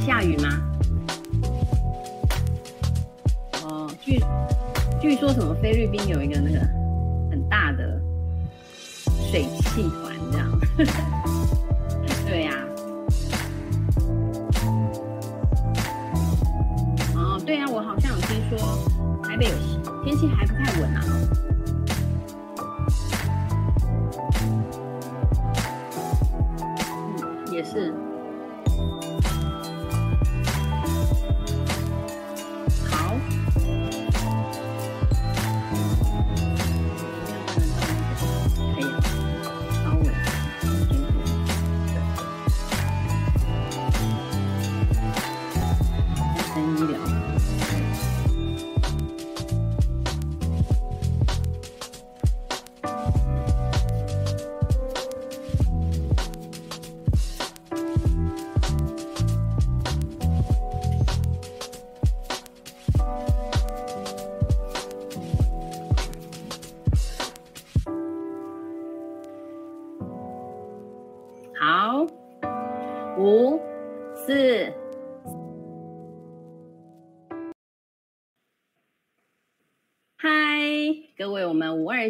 下雨吗？哦，据据说什么菲律宾有一个那个很大的水汽团这样。对呀、哦，对呀、我好像有听说台北有天气还不太稳啊。也是。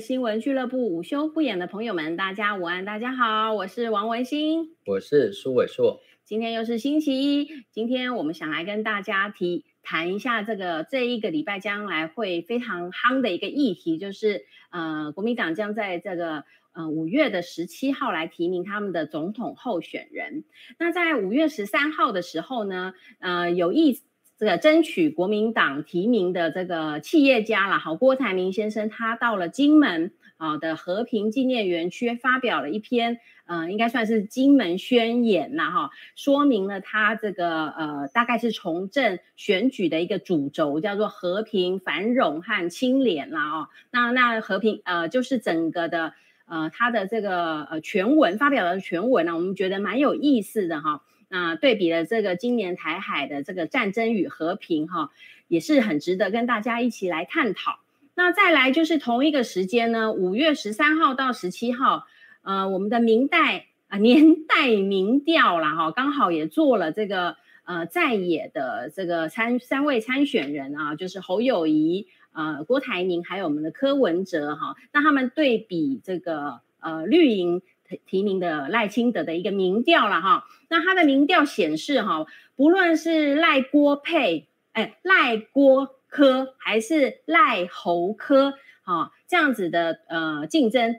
新闻俱乐部午休不演的朋友们，大家午安，大家好，我是王文新，我是苏伟硕，今天又是星期一，今天我们想来跟大家提谈一下这个这一个礼拜将来会非常夯的一个议题，就是呃，国民党将在这个呃五月的十七号来提名他们的总统候选人。那在五月十三号的时候呢，呃，有意。这个争取国民党提名的这个企业家了，好，郭台铭先生，他到了金门啊的和平纪念园区，发表了一篇，呃，应该算是金门宣言呐，哈，说明了他这个呃，大概是从政选举的一个主轴，叫做和平、繁荣和清廉啦，哦，那那和平，呃，就是整个的，呃，他的这个呃全文发表的全文呢，我们觉得蛮有意思的哈。那对比了这个今年台海的这个战争与和平，哈，也是很值得跟大家一起来探讨。那再来就是同一个时间呢，五月十三号到十七号，呃，我们的民代啊年代民调啦，哈，刚好也做了这个呃在野的这个参三位参选人啊，就是侯友谊、呃郭台铭还有我们的柯文哲哈，那他们对比这个呃绿营。提名的赖清德的一个民调了哈，那他的民调显示哈，不论是赖郭配，哎赖郭科还是赖侯科，哈这样子的呃竞争，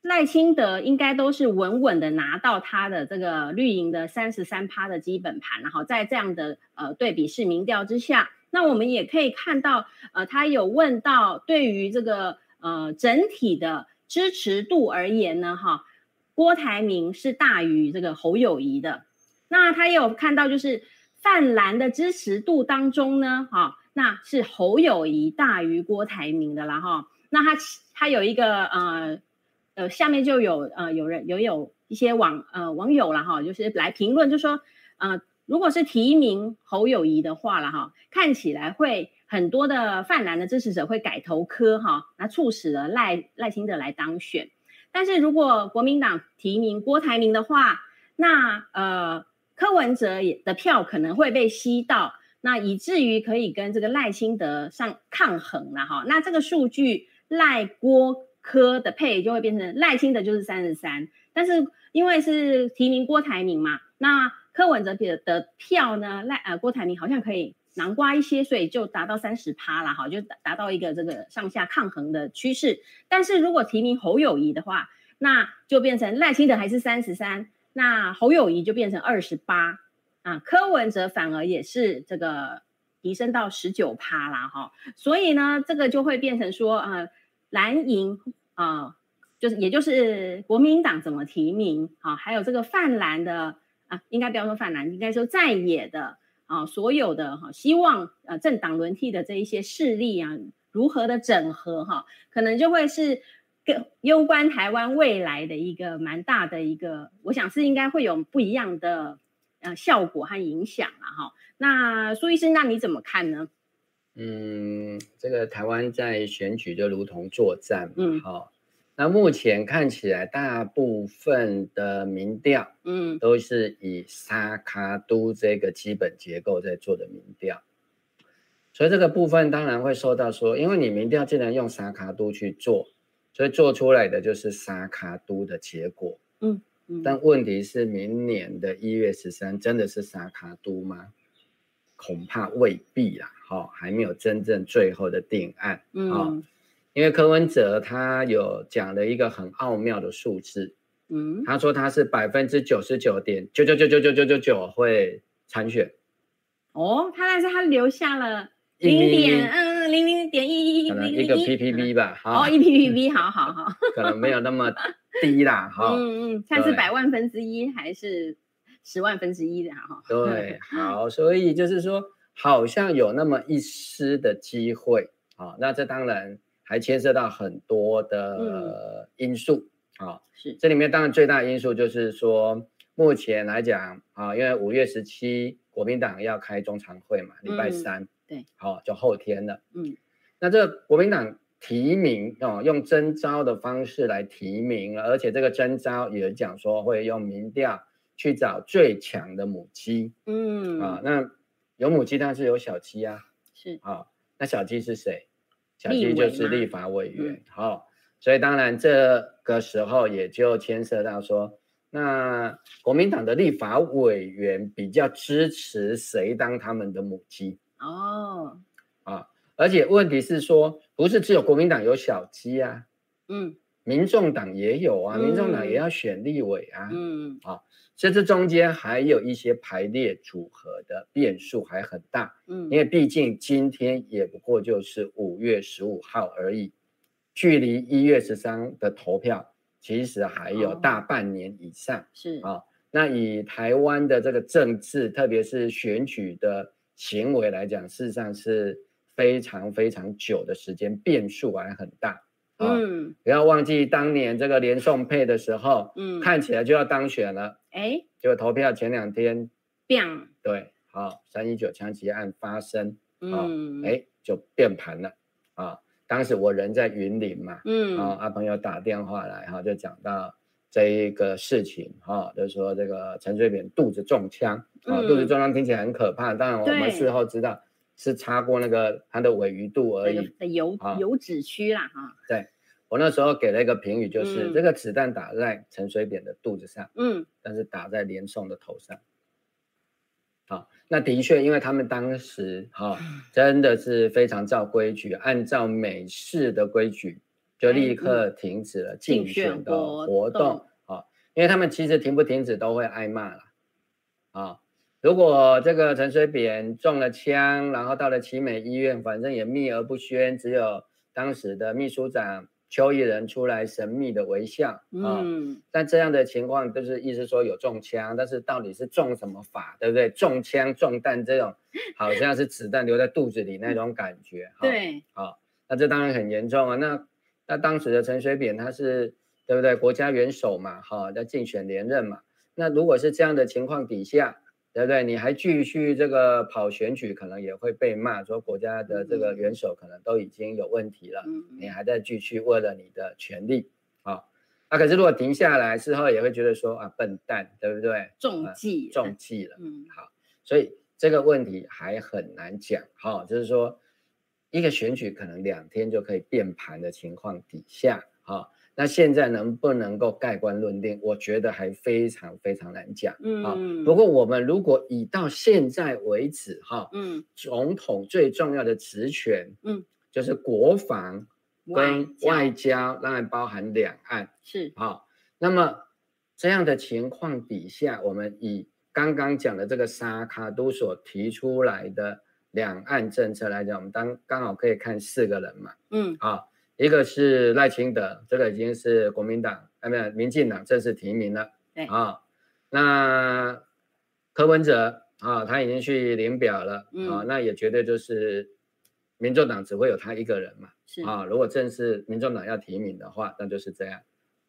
赖清德应该都是稳稳的拿到他的这个绿营的三十三趴的基本盘，然后在这样的呃对比式民调之下，那我们也可以看到，呃他有问到对于这个呃整体的支持度而言呢，哈。郭台铭是大于这个侯友谊的，那他也有看到，就是泛蓝的支持度当中呢，哈，那是侯友谊大于郭台铭的啦，哈。那他他有一个呃呃，下面就有呃有人有有一些网呃网友了哈，就是来评论，就说呃，如果是提名侯友谊的话了哈，看起来会很多的泛蓝的支持者会改投柯哈，那促使了赖赖清德来当选。但是如果国民党提名郭台铭的话，那呃柯文哲也的票可能会被吸到，那以至于可以跟这个赖清德上抗衡了哈。那这个数据赖郭柯的配就会变成赖清德就是三十三，但是因为是提名郭台铭嘛，那柯文哲的的票呢赖呃郭台铭好像可以。南瓜一些，所以就达到三十趴了哈，就达到一个这个上下抗衡的趋势。但是如果提名侯友谊的话，那就变成赖清德还是三十三，那侯友谊就变成二十八啊，柯文哲反而也是这个提升到十九趴啦哈。所以呢，这个就会变成说，呃，蓝营啊，就是也就是国民党怎么提名啊，还有这个泛蓝的啊，应该不要说泛蓝，应该说在野的。啊，所有的哈，希望呃政党轮替的这一些势力啊，如何的整合哈，可能就会是跟攸关台湾未来的一个蛮大的一个，我想是应该会有不一样的呃效果和影响了哈。那苏医生，那你怎么看呢？嗯，这个台湾在选举就如同作战，嗯，好，那目前看起来，大部分的民调，嗯，都是以沙卡都这个基本结构在做的民调，所以这个部分当然会受到说，因为你民调既然用沙卡都去做，所以做出来的就是沙卡都的结果，嗯，嗯，但问题是，明年的一月十三真的是沙卡都吗？恐怕未必啦，哈，还没有真正最后的定案，嗯。因为柯文哲他有讲了一个很奥妙的数字，嗯，他说他是百分之九十九点九九九九九九九九会参选，哦，他但是他留下了零点嗯零零点一一一个 ppb 吧，哦一 ppb 好好好，可能没有那么低啦，哈，嗯嗯，看是百万分之一还是十万分之一的哈，对，好，所以就是说好像有那么一丝的机会，啊，那这当然。还牵涉到很多的因素啊，嗯、是。这里面当然最大的因素就是说，目前来讲啊，因为五月十七国民党要开中常会嘛，礼拜三，嗯、对，好，就后天了，嗯，那这个国民党提名哦，用征召的方式来提名，而且这个征召也讲说会用民调去找最强的母鸡，嗯，啊，那有母鸡，但是有小鸡啊，是，啊，那小鸡是谁？小鸡就是立法委员，好、哦，所以当然这个时候也就牵涉到说，那国民党的立法委员比较支持谁当他们的母鸡哦，啊，而且问题是说，不是只有国民党有小鸡啊，嗯。民众党也有啊，民众党也要选立委啊，嗯，好、哦，所以这中间还有一些排列组合的变数还很大，嗯，因为毕竟今天也不过就是五月十五号而已，距离一月十三的投票其实还有大半年以上，哦、是。啊、哦，那以台湾的这个政治，特别是选举的行为来讲，事实上是非常非常久的时间，变数还很大。嗯，不要忘记当年这个连宋配的时候，嗯，看起来就要当选了，哎，结果投票前两天，变，对，好，三一九枪击案发生，嗯，哎，就变盘了，啊，当时我人在云林嘛，嗯，啊，阿朋友打电话来，哈，就讲到这一个事情，哈，就说这个陈水扁肚子中枪，啊，肚子中枪听起来很可怕，当然我们事后知道。是擦过那个他的尾鱼肚而已的油油脂区啦哈。对，我那时候给了一个评语，就是、嗯、这个子弹打在陈水扁的肚子上，嗯，但是打在连宋的头上。好，那的确，因为他们当时哈真的是非常照规矩，按照美式的规矩，就立刻停止了竞选的活动。好，因为他们其实停不停止都会挨骂了。啊。如果这个陈水扁中了枪，然后到了奇美医院，反正也秘而不宣，只有当时的秘书长邱义仁出来神秘的微笑。嗯，但这样的情况就是意思说有中枪，但是到底是中什么法，对不对？中枪中弹这种，好像是子弹留在肚子里那种感觉。对，好，那这当然很严重啊。那那当时的陈水扁他是对不对？国家元首嘛，哈，在竞选连任嘛。那如果是这样的情况底下，对不对？你还继续这个跑选举，可能也会被骂，说国家的这个元首可能都已经有问题了，嗯、你还在继续为了你的权利啊？那可是如果停下来，事后也会觉得说啊，笨蛋，对不对？中计、啊，中计了。嗯，好，所以这个问题还很难讲。好，就是说一个选举可能两天就可以变盘的情况底下，好。那现在能不能够盖棺论定？我觉得还非常非常难讲。嗯啊，不过我们如果以到现在为止，哈，嗯，总统最重要的职权，嗯，就是国防跟外交，当然包含两岸，是好。那么这样的情况底下，我们以刚刚讲的这个沙卡都所提出来的两岸政策来讲，我们当刚好可以看四个人嘛，嗯，好。一个是赖清德，这个已经是国民党，哎，没有，民进党正式提名了。对啊、哦，那柯文哲啊、哦，他已经去领表了。啊、那也绝对就是民众党只会有他一个人嘛。是啊、哦，如果正式民众党要提名的话，那就是这样。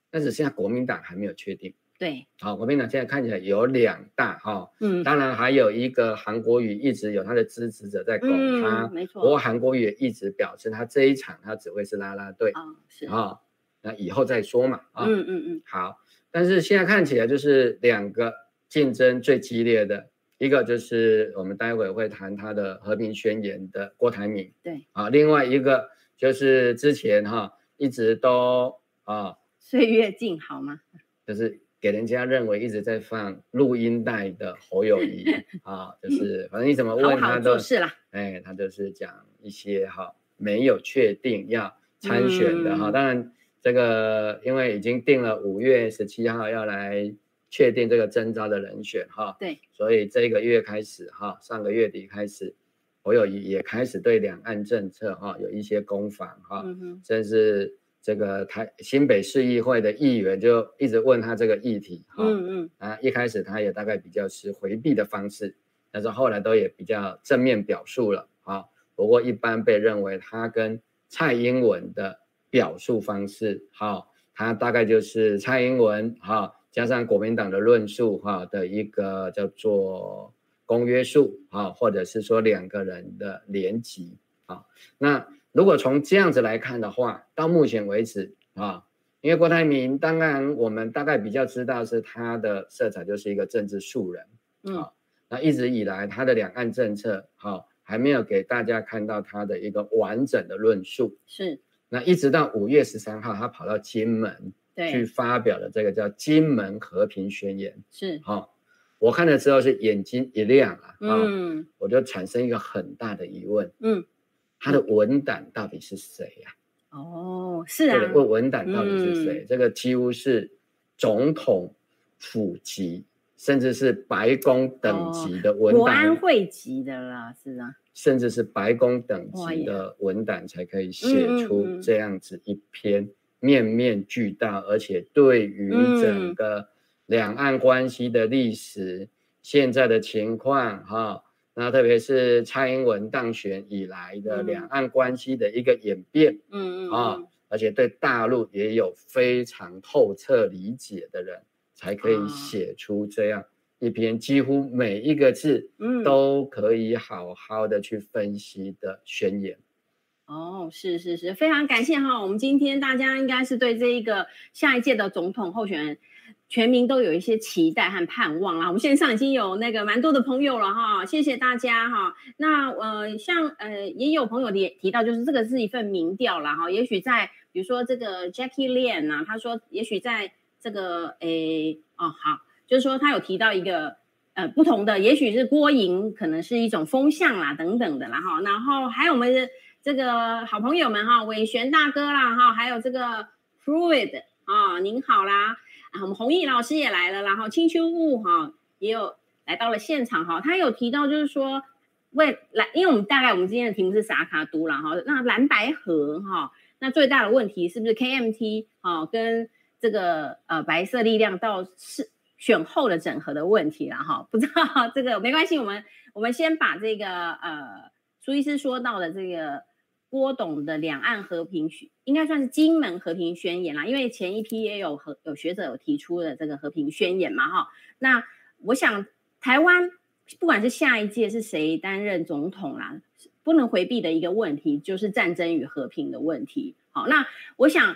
但是现在国民党还没有确定。对，好，国民党现在看起来有两大哈，嗯，当然还有一个韩国瑜一直有他的支持者在拱他，没错。不过韩国瑜也一直表示他这一场他只会是拉拉队，啊，是啊，那以后再说嘛，啊，嗯嗯嗯，好，但是现在看起来就是两个竞争最激烈的，一个就是我们待会会谈他的和平宣言的郭台铭，对，啊，另外一个就是之前哈一直都啊岁月静好吗？就是。给人家认为一直在放录音带的侯友宜 啊，就是反正你怎么问他都是啦，哎，他就是讲一些哈没有确定要参选的哈，当然这个因为已经定了五月十七号要来确定这个征召的人选哈，对，所以这个月开始哈，上个月底开始，侯友宜也开始对两岸政策哈有一些攻防哈，甚至。这个台新北市议会的议员就一直问他这个议题，哈，嗯嗯，啊，一开始他也大概比较是回避的方式，但是后来都也比较正面表述了，啊，不过一般被认为他跟蔡英文的表述方式，哈，他大概就是蔡英文，哈，加上国民党的论述，哈的一个叫做公约数，啊，或者是说两个人的联集，啊，那。如果从这样子来看的话，到目前为止啊，因为郭台铭，当然我们大概比较知道是他的色彩就是一个政治素人，嗯，那一直以来他的两岸政策，哈，还没有给大家看到他的一个完整的论述，是，那一直到五月十三号，他跑到金门，去发表了这个叫《金门和平宣言》，是，好，我看了之后是眼睛一亮啊，嗯，我就产生一个很大的疑问，嗯。他的文胆到底是谁呀？哦，是啊，问文胆到底是谁？这个几乎是总统府级，甚至是白宫等级的文胆，国安会级的啦，是啊，甚至是白宫等级的文胆才可以写出这样子一篇面面俱到，而且对于整个两岸关系的历史、现在的情况，哈。那特别是蔡英文当选以来的两岸关系的一个演变，嗯嗯啊，而且对大陆也有非常透彻理解的人，才可以写出这样一篇几乎每一个字，都可以好好的去分析的宣言。哦，是是是，非常感谢哈，我们今天大家应该是对这一个下一届的总统候选人。全民都有一些期待和盼望啦！我们线上已经有那个蛮多的朋友了哈，谢谢大家哈。那呃，像呃，也有朋友也提到，就是这个是一份民调啦哈。也许在比如说这个 Jackie Lian 啊，他说也许在这个诶哦好，就是说他有提到一个呃不同的，也许是郭莹可能是一种风向啦等等的啦哈。然后还有我们的这个好朋友们哈，伟璇大哥啦哈，还有这个 Fluid 啊，您好啦。我们弘毅老师也来了，然后青秋雾哈也有来到了现场哈，他有提到就是说未来，因为我们大概我们今天的题目是萨卡都了哈，那蓝白合哈，那最大的问题是不是 KMT 哈跟这个呃白色力量到是选后的整合的问题了哈？不知道这个没关系，我们我们先把这个呃苏医师说到的这个。郭董的两岸和平宣应该算是金门和平宣言啦，因为前一批也有和有学者有提出的这个和平宣言嘛，哈。那我想台湾不管是下一届是谁担任总统啦，不能回避的一个问题就是战争与和平的问题。好，那我想，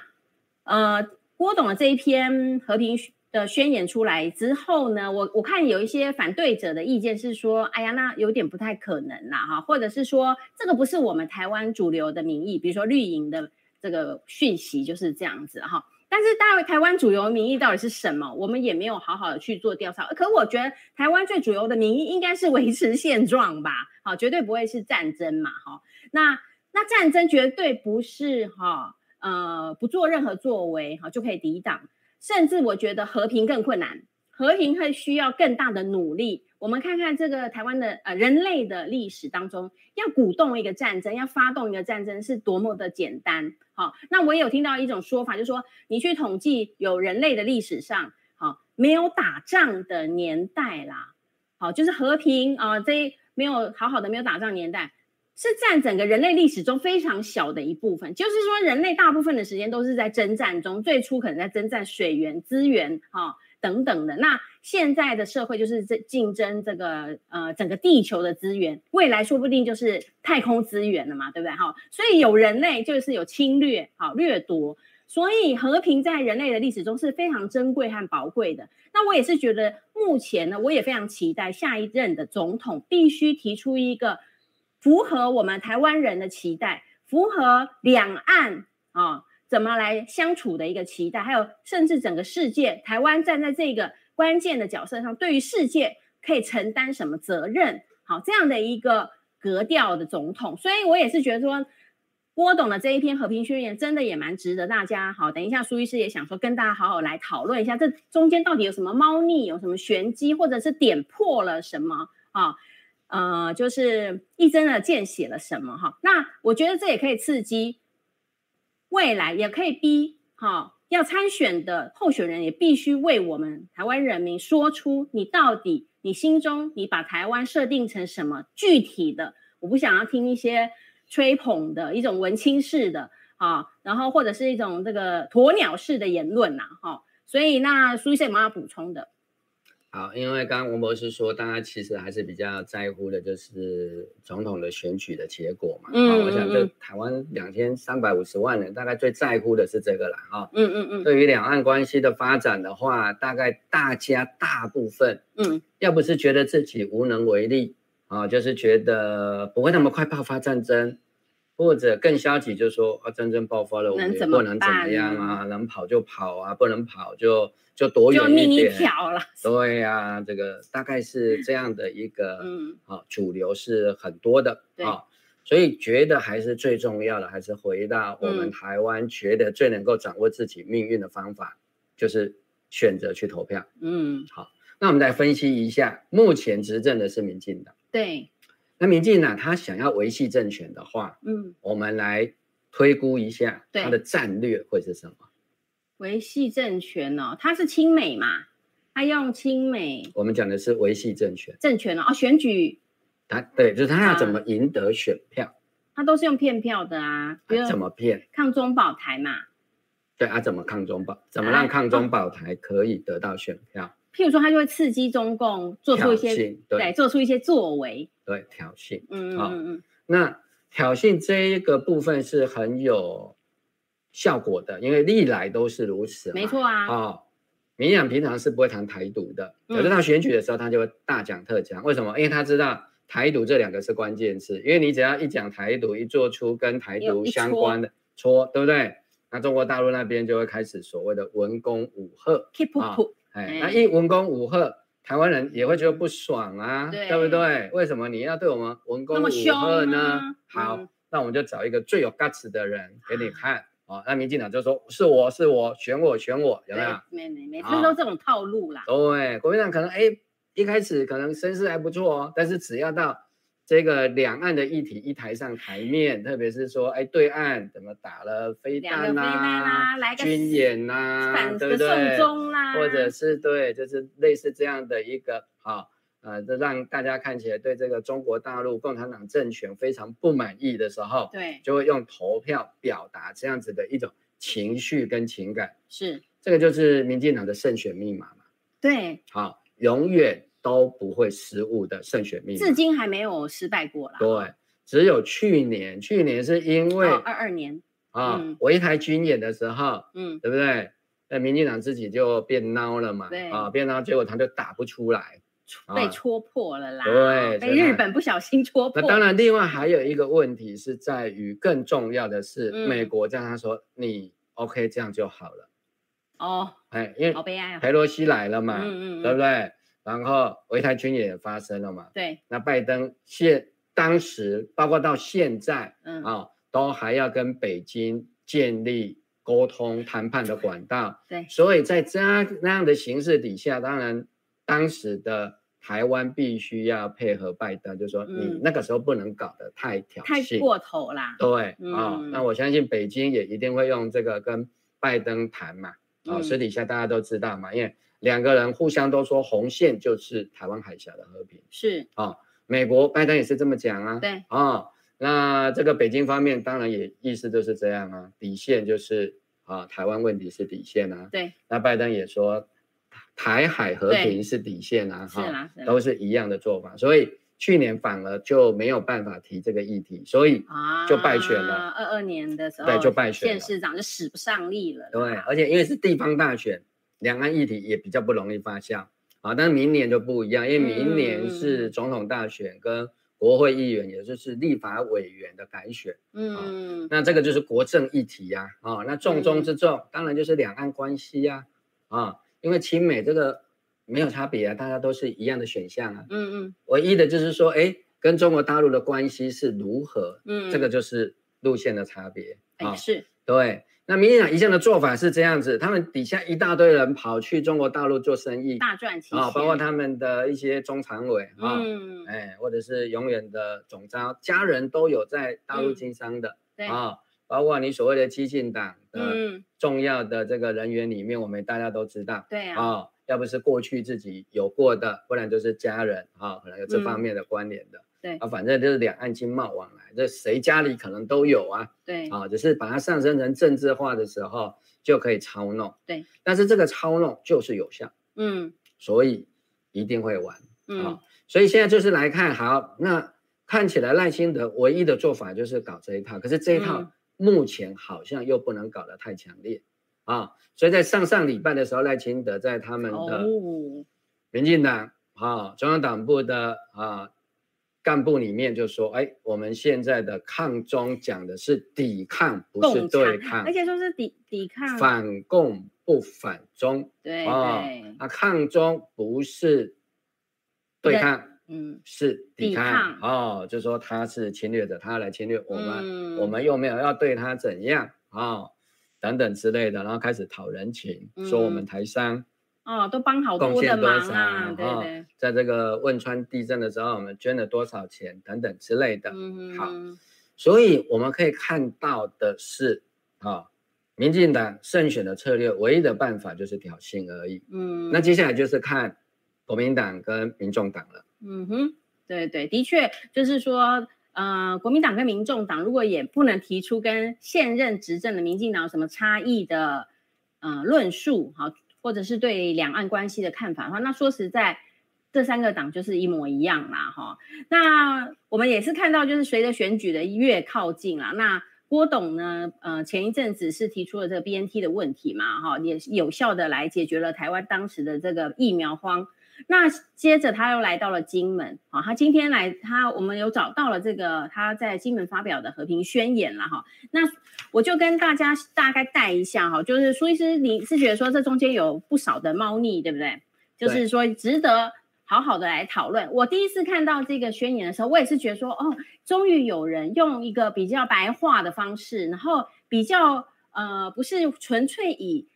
呃，郭董的这一篇和平。的宣言出来之后呢，我我看有一些反对者的意见是说，哎呀，那有点不太可能啦，哈，或者是说这个不是我们台湾主流的民意，比如说绿营的这个讯息就是这样子哈。但是大台湾主流民意到底是什么？我们也没有好好的去做调查。可我觉得台湾最主流的民意应该是维持现状吧，好，绝对不会是战争嘛，哈。那那战争绝对不是哈，呃，不做任何作为哈就可以抵挡。甚至我觉得和平更困难，和平会需要更大的努力。我们看看这个台湾的呃人类的历史当中，要鼓动一个战争，要发动一个战争是多么的简单。好，那我也有听到一种说法，就是说你去统计有人类的历史上，好，没有打仗的年代啦，好，就是和平啊，这没有好好的没有打仗年代。是占整个人类历史中非常小的一部分，就是说人类大部分的时间都是在征战中，最初可能在征战水源资源哈、等等的。那现在的社会就是这竞争这个呃整个地球的资源，未来说不定就是太空资源了嘛，对不对哈？所以有人类就是有侵略好掠夺，所以和平在人类的历史中是非常珍贵和宝贵的。那我也是觉得，目前呢，我也非常期待下一任的总统必须提出一个符合我们台湾人的期待，符合两岸啊怎么来相处的一个期待，还有甚至整个世界，台湾站在这个关键的角色上，对于世界可以承担什么责任？好，这样的一个格调的总统，所以我也是觉得说。郭董的这一篇和平宣言真的也蛮值得大家好，等一下苏医师也想说跟大家好好来讨论一下，这中间到底有什么猫腻，有什么玄机，或者是点破了什么啊？呃，就是一针的见血了什么哈？那我觉得这也可以刺激未来，也可以逼哈要参选的候选人也必须为我们台湾人民说出你到底你心中你把台湾设定成什么具体的？我不想要听一些。吹捧的一种文青式的啊，然后或者是一种这个鸵鸟式的言论呐，哈，所以那苏医生有没有要补充的？好，因为刚刚文博士说，大家其实还是比较在乎的，就是总统的选举的结果嘛。嗯，我想这台湾两千三百五十万人，大概最在乎的是这个了，哈。嗯嗯嗯。对于两岸关系的发展的话，大概大家大部分，嗯，要不是觉得自己无能为力。啊，就是觉得不会那么快爆发战争，或者更消极，就是说啊，战争爆发了，我们也不能怎么样啊，能跑就跑啊，不能跑就就躲远一点。对呀、啊，这个大概是这样的一个，嗯，啊，主流是很多的，啊，所以觉得还是最重要的，还是回到我们台湾觉得最能够掌握自己命运的方法，嗯、就是选择去投票。嗯，好，那我们来分析一下，目前执政的是民进党。对，那民进党他想要维系政权的话，嗯，我们来推估一下他的战略会是什么？维系政权哦，他是亲美嘛，他用亲美。我们讲的是维系政权，政权哦，哦，选举。他对，就是他要怎么赢得选票？他都是用骗票的啊，比如怎么骗？抗中保台嘛。对啊，怎么抗中保？怎么让抗中保台可以得到选票？譬如说，他就会刺激中共做出一些对，对，做出一些作为，对挑衅，嗯嗯嗯。那挑衅这一个部分是很有效果的，因为历来都是如此。没错啊。哦，民进平常是不会谈台独的，可是到选举的时候，他就会大讲特讲。为什么？因为他知道台独这两个是关键词，因为你只要一讲台独，一做出跟台独相关的戳，对不对？那中国大陆那边就会开始所谓的文攻武吓。Keep 哎，那一文攻武赫，台湾人也会觉得不爽啊，对，不对？为什么你要对我们文攻武赫呢？好，嗯、那我们就找一个最有 guts 的人给你看哦。那民进党就说是我是我选我选我，有没有？每每每次都这种套路啦。对，国民党可能哎一开始可能声势还不错哦，但是只要到。这个两岸的议题一抬上台面，特别是说，哎，对岸怎么打了飞弹啦、啊、军演呐、啊，对不对？或者是对，就是类似这样的一个，好，呃，这让大家看起来对这个中国大陆共产党政权非常不满意的时候，对，就会用投票表达这样子的一种情绪跟情感。是，这个就是民进党的胜选密码嘛。对，好，永远。都不会失误的胜选密码，至今还没有失败过啦。对，只有去年，去年是因为二二年啊，我一台军演的时候，嗯，对不对？那民进党自己就变孬了嘛，对啊，变孬，结果他就打不出来，被戳破了啦。对，被日本不小心戳破。那当然，另外还有一个问题是在于，更重要的是，美国这样他说你 OK 这样就好了。哦，哎，因为好悲哀，裴洛西来了嘛，嗯嗯，对不对？然后围台军也发生了嘛？对。那拜登现当时包括到现在，嗯啊、哦，都还要跟北京建立沟通谈判的管道。对。所以在这样那样的形势底下，当然当时的台湾必须要配合拜登，就是说你那个时候不能搞得太挑衅、太过头啦。对啊、嗯哦，那我相信北京也一定会用这个跟拜登谈嘛。啊、哦，私底下大家都知道嘛，因为。两个人互相都说红线就是台湾海峡的和平，是。啊、哦，美国拜登也是这么讲啊，对。啊、哦，那这个北京方面当然也意思就是这样啊，底线就是啊，台湾问题是底线啊，对，那拜登也说台海和平是底线啊，哈，都是一样的做法，所以去年反而就没有办法提这个议题，所以就败选了。二二、啊、年的时候，对，就败选了，县市长就使不上力了。对，而且因为是地方大选，两岸议题也比较不容易发酵啊。但是明年就不一样，因为明年是总统大选跟国会议员，也就是立法委员的改选。嗯，那这个就是国政议题呀。啊，那重中之重，当然就是两岸关系呀。啊，因为亲美这个。没有差别啊，大家都是一样的选项啊。嗯嗯，唯一的就是说，哎，跟中国大陆的关系是如何？嗯，这个就是路线的差别。哎，是。对，那民进党一向的做法是这样子，他们底下一大堆人跑去中国大陆做生意，大赚钱啊，包括他们的一些中常委啊，嗯，哎，或者是永远的总召，家人都有在大陆经商的，对啊，包括你所谓的激进党的重要的这个人员里面，我们大家都知道，对啊。要不是过去自己有过的，不然就是家人啊，可能有这方面的关联的。嗯、对啊，反正就是两岸经贸往来，这谁家里可能都有啊。对啊，只是把它上升成政治化的时候，就可以操弄。对，但是这个操弄就是有效。嗯，所以一定会玩。嗯、啊，所以现在就是来看，好，那看起来赖清德唯一的做法就是搞这一套，可是这一套目前好像又不能搞得太强烈。啊，所以在上上礼拜的时候，赖清德在他们的民进党啊中央党部的啊干部里面就说：“哎，我们现在的抗中讲的是抵抗，不是对抗，而且说是抵抵抗，反共不反中。对啊，那抗中不是对抗，嗯，是抵抗哦，就说他是侵略者，他来侵略我们，我们又没有要对他怎样啊。”等等之类的，然后开始讨人情，嗯、说我们台商哦，都帮好多的忙啊，对对，在这个汶川地震的时候，我们捐了多少钱等等之类的。嗯、好，所以我们可以看到的是，啊、哦，民进党胜选的策略，唯一的办法就是挑衅而已。嗯，那接下来就是看国民党跟民众党了。嗯哼，对对，的确就是说。呃，国民党跟民众党如果也不能提出跟现任执政的民进党有什么差异的呃论述，好，或者是对两岸关系的看法的话，那说实在，这三个党就是一模一样啦，哈。那我们也是看到，就是随着选举的越靠近啦，那郭董呢，呃，前一阵子是提出了这个 BNT 的问题嘛，哈，也有效的来解决了台湾当时的这个疫苗荒。那接着他又来到了金门，好，他今天来，他我们有找到了这个他在金门发表的和平宣言了哈。那我就跟大家大概带一下哈，就是苏医师，你是觉得说这中间有不少的猫腻，对不对？就是说值得好好的来讨论。我第一次看到这个宣言的时候，我也是觉得说，哦，终于有人用一个比较白话的方式，然后比较呃，不是纯粹以。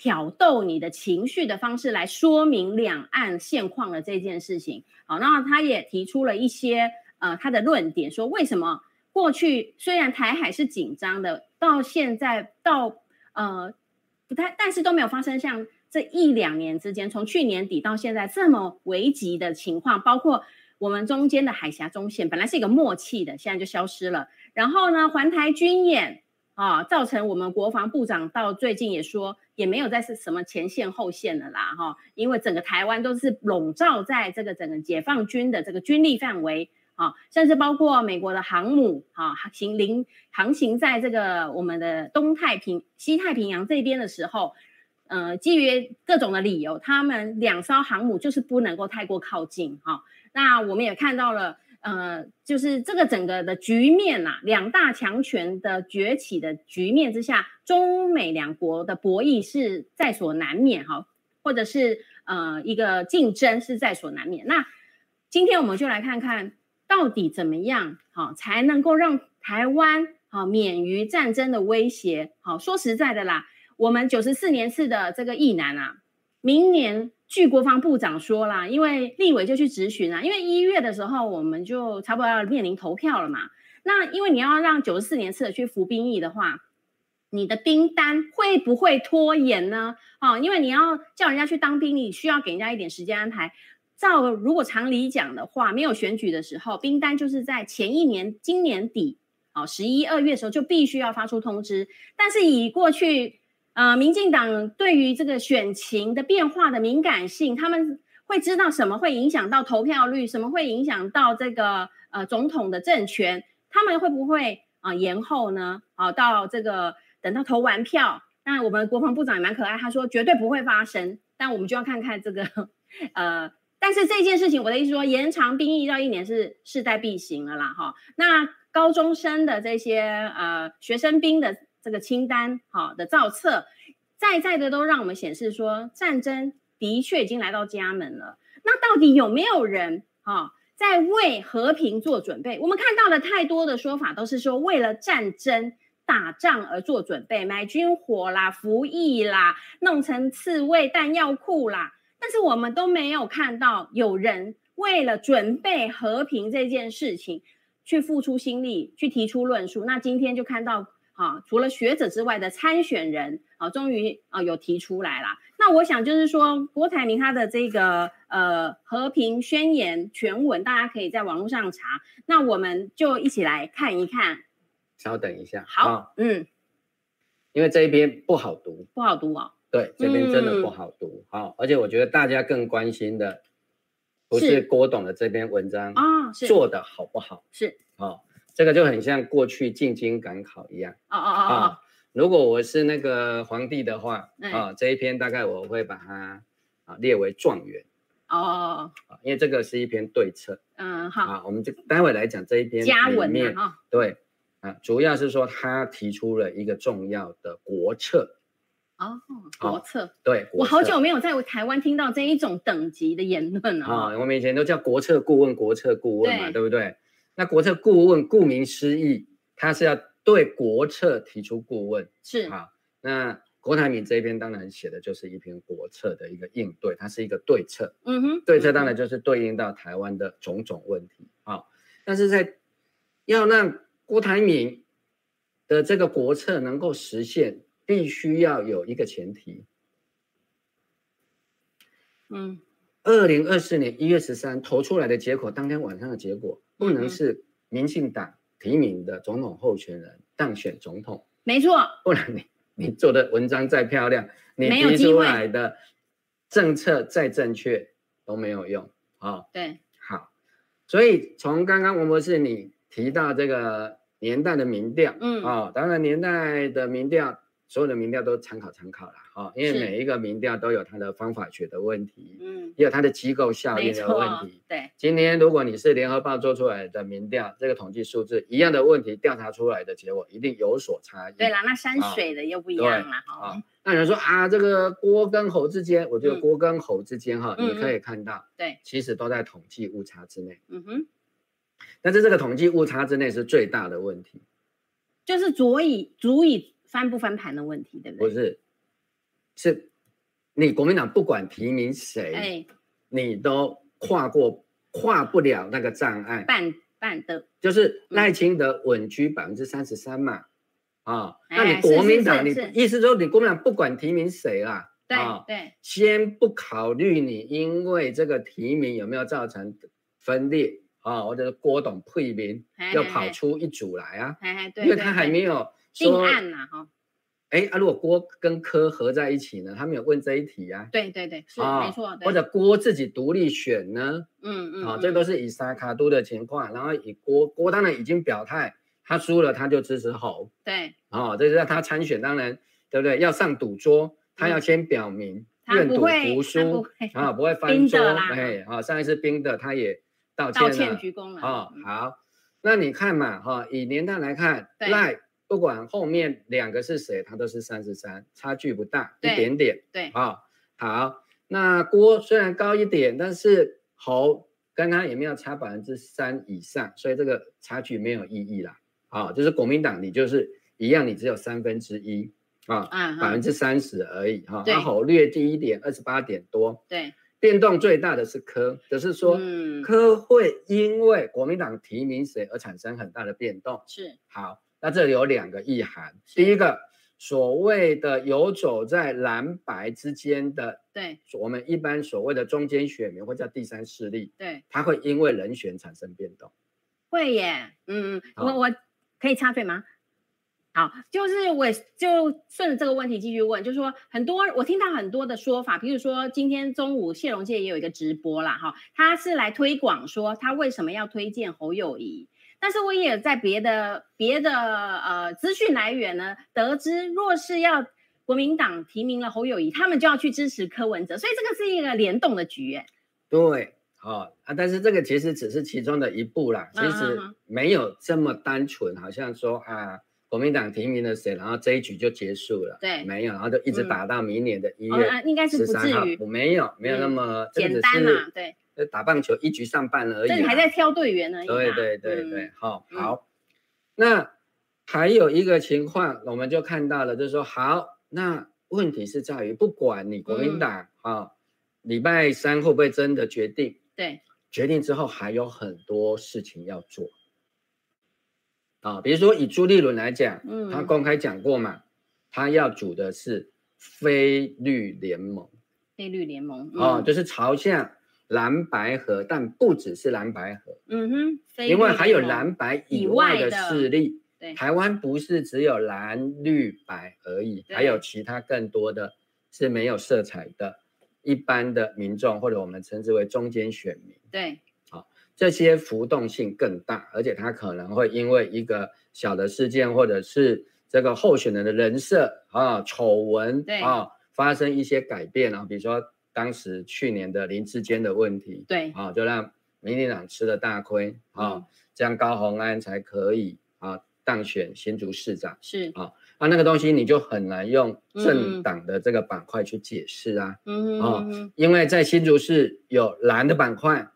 挑逗你的情绪的方式来说明两岸现况的这件事情，好，那他也提出了一些呃他的论点，说为什么过去虽然台海是紧张的，到现在到呃不太，但是都没有发生像这一两年之间，从去年底到现在这么危急的情况，包括我们中间的海峡中线本来是一个默契的，现在就消失了，然后呢，环台军演。啊，造成我们国防部长到最近也说，也没有再是什么前线后线了啦，哈，因为整个台湾都是笼罩在这个整个解放军的这个军力范围，啊，甚至包括美国的航母，啊，行临航行在这个我们的东太平西太平洋这边的时候，呃，基于各种的理由，他们两艘航母就是不能够太过靠近，哈，那我们也看到了。呃，就是这个整个的局面呐、啊，两大强权的崛起的局面之下，中美两国的博弈是在所难免哈，或者是呃一个竞争是在所难免。那今天我们就来看看到底怎么样好才能够让台湾好免于战争的威胁。好，说实在的啦，我们九十四年次的这个役男啊，明年。据国防部长说啦，因为立委就去质询啊，因为一月的时候我们就差不多要面临投票了嘛。那因为你要让九十四年次的去服兵役的话，你的兵单会不会拖延呢？哦，因为你要叫人家去当兵，你需要给人家一点时间安排。照如果常理讲的话，没有选举的时候，兵单就是在前一年今年底，哦，十一二月的时候就必须要发出通知。但是以过去。呃，民进党对于这个选情的变化的敏感性，他们会知道什么会影响到投票率，什么会影响到这个呃总统的政权，他们会不会啊、延后呢？啊，到这个等到投完票，那我们国防部长也蛮可爱，他说绝对不会发生，但我们就要看看这个呃，但是这件事情，我的意思说延长兵役到一年是势在必行了啦，哈，那高中生的这些呃学生兵的这个清单好的造册，在在的都让我们显示说战争。的确已经来到家门了。那到底有没有人啊，在为和平做准备？我们看到了太多的说法，都是说为了战争打仗而做准备，买军火啦、服役啦、弄成刺猬弹药库啦。但是我们都没有看到有人为了准备和平这件事情去付出心力，去提出论述。那今天就看到。啊，除了学者之外的参选人啊，终于啊有提出来了。那我想就是说，郭台铭他的这个呃和平宣言全文，大家可以在网络上查。那我们就一起来看一看。稍等一下，好，哦、嗯，因为这一边不好读，不好读哦。对，这边真的不好读。好、嗯哦，而且我觉得大家更关心的不是郭董的这篇文章啊，做的好不好？是，哦。这个就很像过去进京赶考一样。哦哦哦哦。如果我是那个皇帝的话，啊，这一篇大概我会把它啊列为状元。哦哦哦。因为这个是一篇对策。嗯，好。啊，我们就待会来讲这一篇家文面。对。啊，主要是说他提出了一个重要的国策。哦，国策。对。我好久没有在台湾听到这一种等级的言论了。啊，我们以前都叫国策顾问，国策顾问嘛，对不对？那国策顾问顾名思义，他是要对国策提出顾问，是啊。那郭台铭这边当然写的就是一篇国策的一个应对，它是一个对策。嗯哼，对策当然就是对应到台湾的种种问题啊。但是在要让郭台铭的这个国策能够实现，必须要有一个前提。嗯，二零二四年一月十三投出来的结果，当天晚上的结果。不能是民进党提名的总统候选人当选总统，没错。不然你你做的文章再漂亮，你提出来的政策再正确都没有用啊。哦、对，好。所以从刚刚文博士你提到这个年代的民调，嗯啊、哦，当然年代的民调。所有的民调都参考参考了哈，因为每一个民调都有它的方法学的问题，嗯，也有它的机构效应的问题。对，今天如果你是联合报做出来的民调，这个统计数字一样的问题，调查出来的结果一定有所差异。对啦，那山水的又不一样了哈。啊，那有人说啊，这个郭跟侯之间，我觉得郭跟侯之间哈，你可以看到，对，其实都在统计误差之内。嗯哼，但是这个统计误差之内是最大的问题，就是足以足以。翻不翻盘的问题，对不对？不是，是你国民党不管提名谁，哎，你都跨过跨不了那个障碍。办办的，就是赖清德稳居百分之三十三嘛，啊，那你国民党，你意思说你国民党不管提名谁啦，对对，先不考虑你因为这个提名有没有造成分裂啊，或者是郭董配名要跑出一组来啊，因为他还没有。定案呐，哈，哎啊，如果郭跟柯合在一起呢？他们有问这一题啊。对对对，是没错。或者郭自己独立选呢？嗯嗯，啊，这都是以沙卡都的情况，然后以郭郭当然已经表态，他输了他就支持侯。对，啊，这是让他参选，当然对不对？要上赌桌，他要先表明愿赌服输啊，不会翻桌。哎，啊，上一次冰的他也道歉了，道歉鞠躬了。啊，好，那你看嘛，哈，以年代来看，赖。不管后面两个是谁，他都是三十三，差距不大，一点点。对，啊、哦，好，那郭虽然高一点，但是侯跟他也没有差百分之三以上，所以这个差距没有意义啦。啊、哦，就是国民党你就是一样，你只有三分之一啊，百分之三十而已哈。那侯略低一点，二十八点多。对，变动最大的是科，就是说，嗯，柯会因为国民党提名谁而产生很大的变动。是，好。那这里有两个意涵，第一个所谓的游走在蓝白之间的，对，我们一般所谓的中间选民或叫第三势力，对，他会因为人选产生变动，会耶，嗯嗯，我我可以插嘴吗？好，就是我就顺着这个问题继续问，就是说很多我听到很多的说法，比如说今天中午谢龙介也有一个直播啦，哈，他是来推广说他为什么要推荐侯友宜，但是我也在别的别的呃资讯来源呢得知，若是要国民党提名了侯友谊，他们就要去支持柯文哲，所以这个是一个联动的局，哎，对，好啊，但是这个其实只是其中的一步啦，其实没有这么单纯，好像说啊。国民党提名了谁，然后这一局就结束了。对，没有，然后就一直打到明年的一月十三号。应该是不至于，没有，没有那么简单嘛。对，就打棒球一局上半而已。这你还在挑队员呢。对对对对，好，好。那还有一个情况，我们就看到了，就是说，好，那问题是在于，不管你国民党啊，礼拜三会不会真的决定？对，决定之后还有很多事情要做。啊，比如说以朱立伦来讲，嗯，他公开讲过嘛，他要组的是非绿联盟，非绿联盟，哦，就是朝向蓝白河，但不只是蓝白河，嗯哼，因为还有蓝白以外的势力，对，台湾不是只有蓝绿白而已，还有其他更多的是没有色彩的一般的民众，或者我们称之为中间选民，对。这些浮动性更大，而且它可能会因为一个小的事件，或者是这个候选人的人设啊、丑闻啊，发生一些改变啊。比如说当时去年的林志坚的问题，对啊，就让民进党吃了大亏啊，嗯、这样高虹安才可以啊当选新竹市长。是啊，那那个东西你就很难用政党的这个板块去解释啊，嗯啊，因为在新竹市有蓝的板块。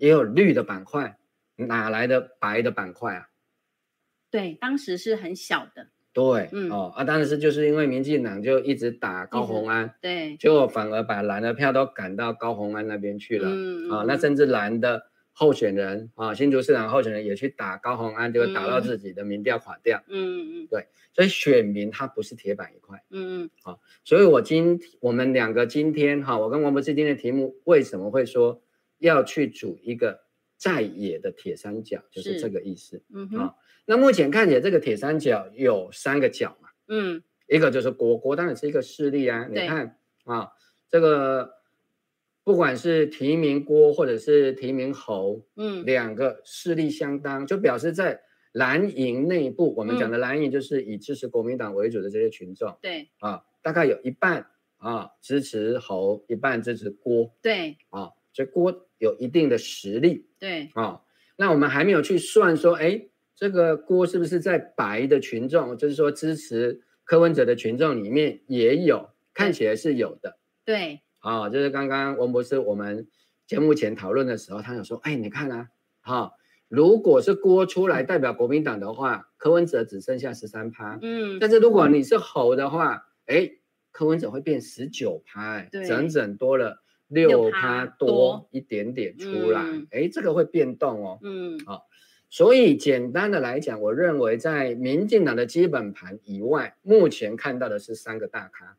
也有绿的板块，哪来的白的板块啊？对，当时是很小的。对，嗯哦啊，当时就是因为民进党就一直打高虹安，对，结果反而把蓝的票都赶到高虹安那边去了。嗯啊，那甚至蓝的候选人啊，新竹市长候选人也去打高虹安，就会打到自己的民调垮掉。嗯嗯对，所以选民他不是铁板一块。嗯嗯，好，所以我今我们两个今天哈，我跟王博士今天的题目为什么会说？要去组一个在野的铁三角，就是这个意思。嗯哼，那目前看起来这个铁三角有三个角嘛。嗯，一个就是国，国当然是一个势力啊。你看啊，这个不管是提名郭或者是提名侯，嗯，两个势力相当，就表示在蓝营内部，我们讲的蓝营就是以支持国民党为主的这些群众。对，啊，大概有一半啊支持侯，一半支持郭。对，啊。所以郭有一定的实力，对。啊、哦，那我们还没有去算说，哎，这个郭是不是在白的群众，就是说支持柯文哲的群众里面也有，看起来是有的，对，啊、哦，就是刚刚王博士我们节目前讨论的时候，他有说，哎，你看啊，哈、哦，如果是郭出来代表国民党的话，柯文哲只剩下十三趴，嗯，但是如果你是侯的话，哎，柯文哲会变十九趴，对，整整多了。六趴多一点点出来，哎、嗯，这个会变动哦。嗯，好、哦，所以简单的来讲，我认为在民进党的基本盘以外，目前看到的是三个大咖，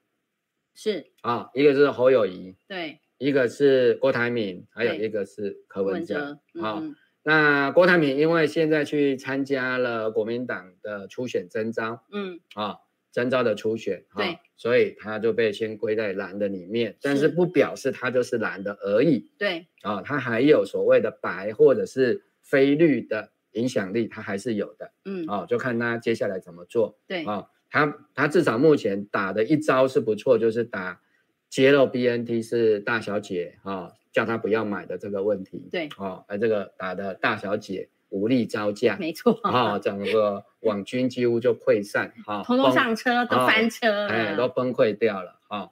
是啊、哦，一个是侯友宜，对，一个是郭台铭，还有一个是柯文哲。好、嗯哦，那郭台铭因为现在去参加了国民党的初选征召，嗯，啊、哦。征召的初选，哈、哦，所以他就被先归在蓝的里面，但是不表示他就是蓝的而已，对，啊、哦，他还有所谓的白或者是非绿的影响力，他还是有的，嗯，哦，就看他接下来怎么做，对，啊、哦，他他至少目前打的一招是不错，就是打揭露 BNT 是大小姐，啊、哦，叫他不要买的这个问题，对，哦，而这个打的大小姐。无力招架，没错啊、哦，整个 网军几乎就溃散，啊、哦，通通上车都翻车，哎，都崩溃掉了，哈、哦。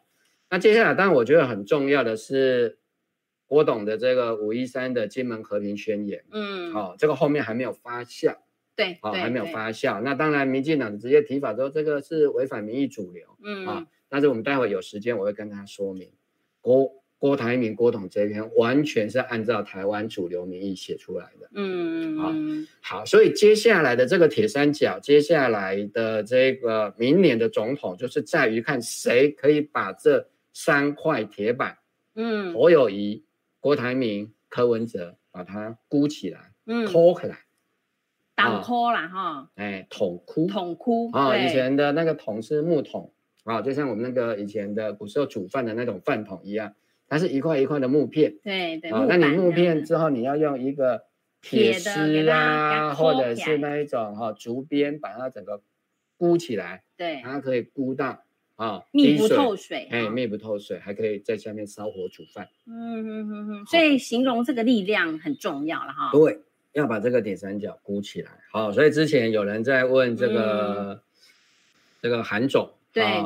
那接下来，当然我觉得很重要的是郭董的这个五一三的金门和平宣言，嗯，好、哦，这个后面还没有发酵，对，哦，还没有发酵。那当然，民进党直接提法说这个是违反民意主流，嗯啊、哦，但是我们待会有时间我会跟他说明郭。郭台铭、郭董这一篇完全是按照台湾主流民意写出来的。嗯，好，好，所以接下来的这个铁三角，接下来的这个明年的总统，就是在于看谁可以把这三块铁板，嗯，侯友谊、郭台铭、柯文哲，把它箍起来，嗯，拖起来，挡哭啦哈，哎，桶箍，桶箍啊，以前的那个桶是木桶啊，就像我们那个以前的古时候煮饭的那种饭桶一样，它是一块一块的木片，对对，啊，那你木片之后你要用一个铁丝啊，或者是那一种哈竹编把它整个箍起来，对，它可以箍到啊密不透水，哎，密不透水，还可以在下面烧火煮饭，嗯哼哼哼，所以形容这个力量很重要了哈，对。要把这个铁三角箍起来，好，所以之前有人在问这个、嗯、这个韩总，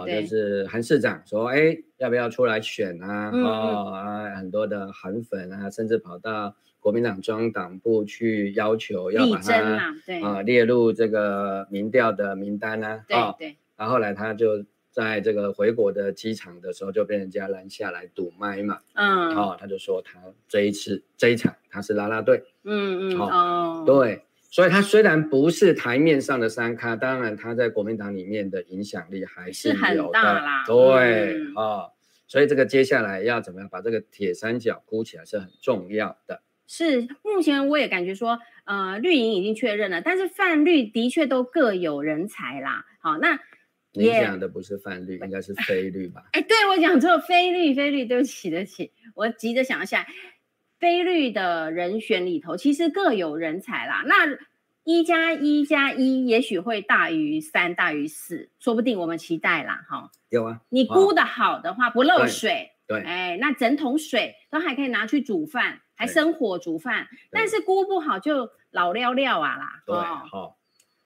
对，就是韩市长说，哎，要不要出来选啊？嗯、哦啊，很多的韩粉啊，甚至跑到国民党中央党部去要求要把他对啊列入这个民调的名单啊，对对，然后后来他就。在这个回国的机场的时候，就被人家拦下来堵麦嘛。嗯，哦，他就说他这一次这一场他是拉拉队。嗯嗯，哦，哦对，所以他虽然不是台面上的三咖，当然他在国民党里面的影响力还是有的。是很大啦。对，嗯、哦，所以这个接下来要怎么样把这个铁三角箍起来是很重要的。是，目前我也感觉说，呃，绿营已经确认了，但是泛绿的确都各有人才啦。好，那。你讲的不是泛绿应该是 非绿吧？哎，对，我讲错，非绿，非绿，对不起，对不起，我急着想一下，非绿的人选里头，其实各有人才啦。那一加一加一，也许会大于三，大于四，说不定我们期待啦，哈。有啊，你估的好的话，不漏水，对，哎，那整桶水都还可以拿去煮饭，还生火煮饭。但是估不好就老料料啊啦。对，好、哦，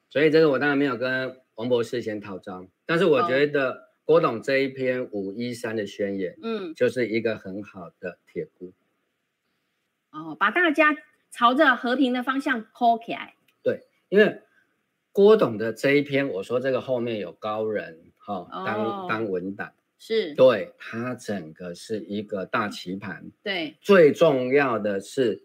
所以这个我当然没有跟王博士先讨章。但是我觉得郭董这一篇五一三的宣言，嗯，就是一个很好的铁箍。哦，把大家朝着和平的方向抠起来。对，因为郭董的这一篇，我说这个后面有高人哈、哦，当、哦、当文档，是对他整个是一个大棋盘。对，最重要的是，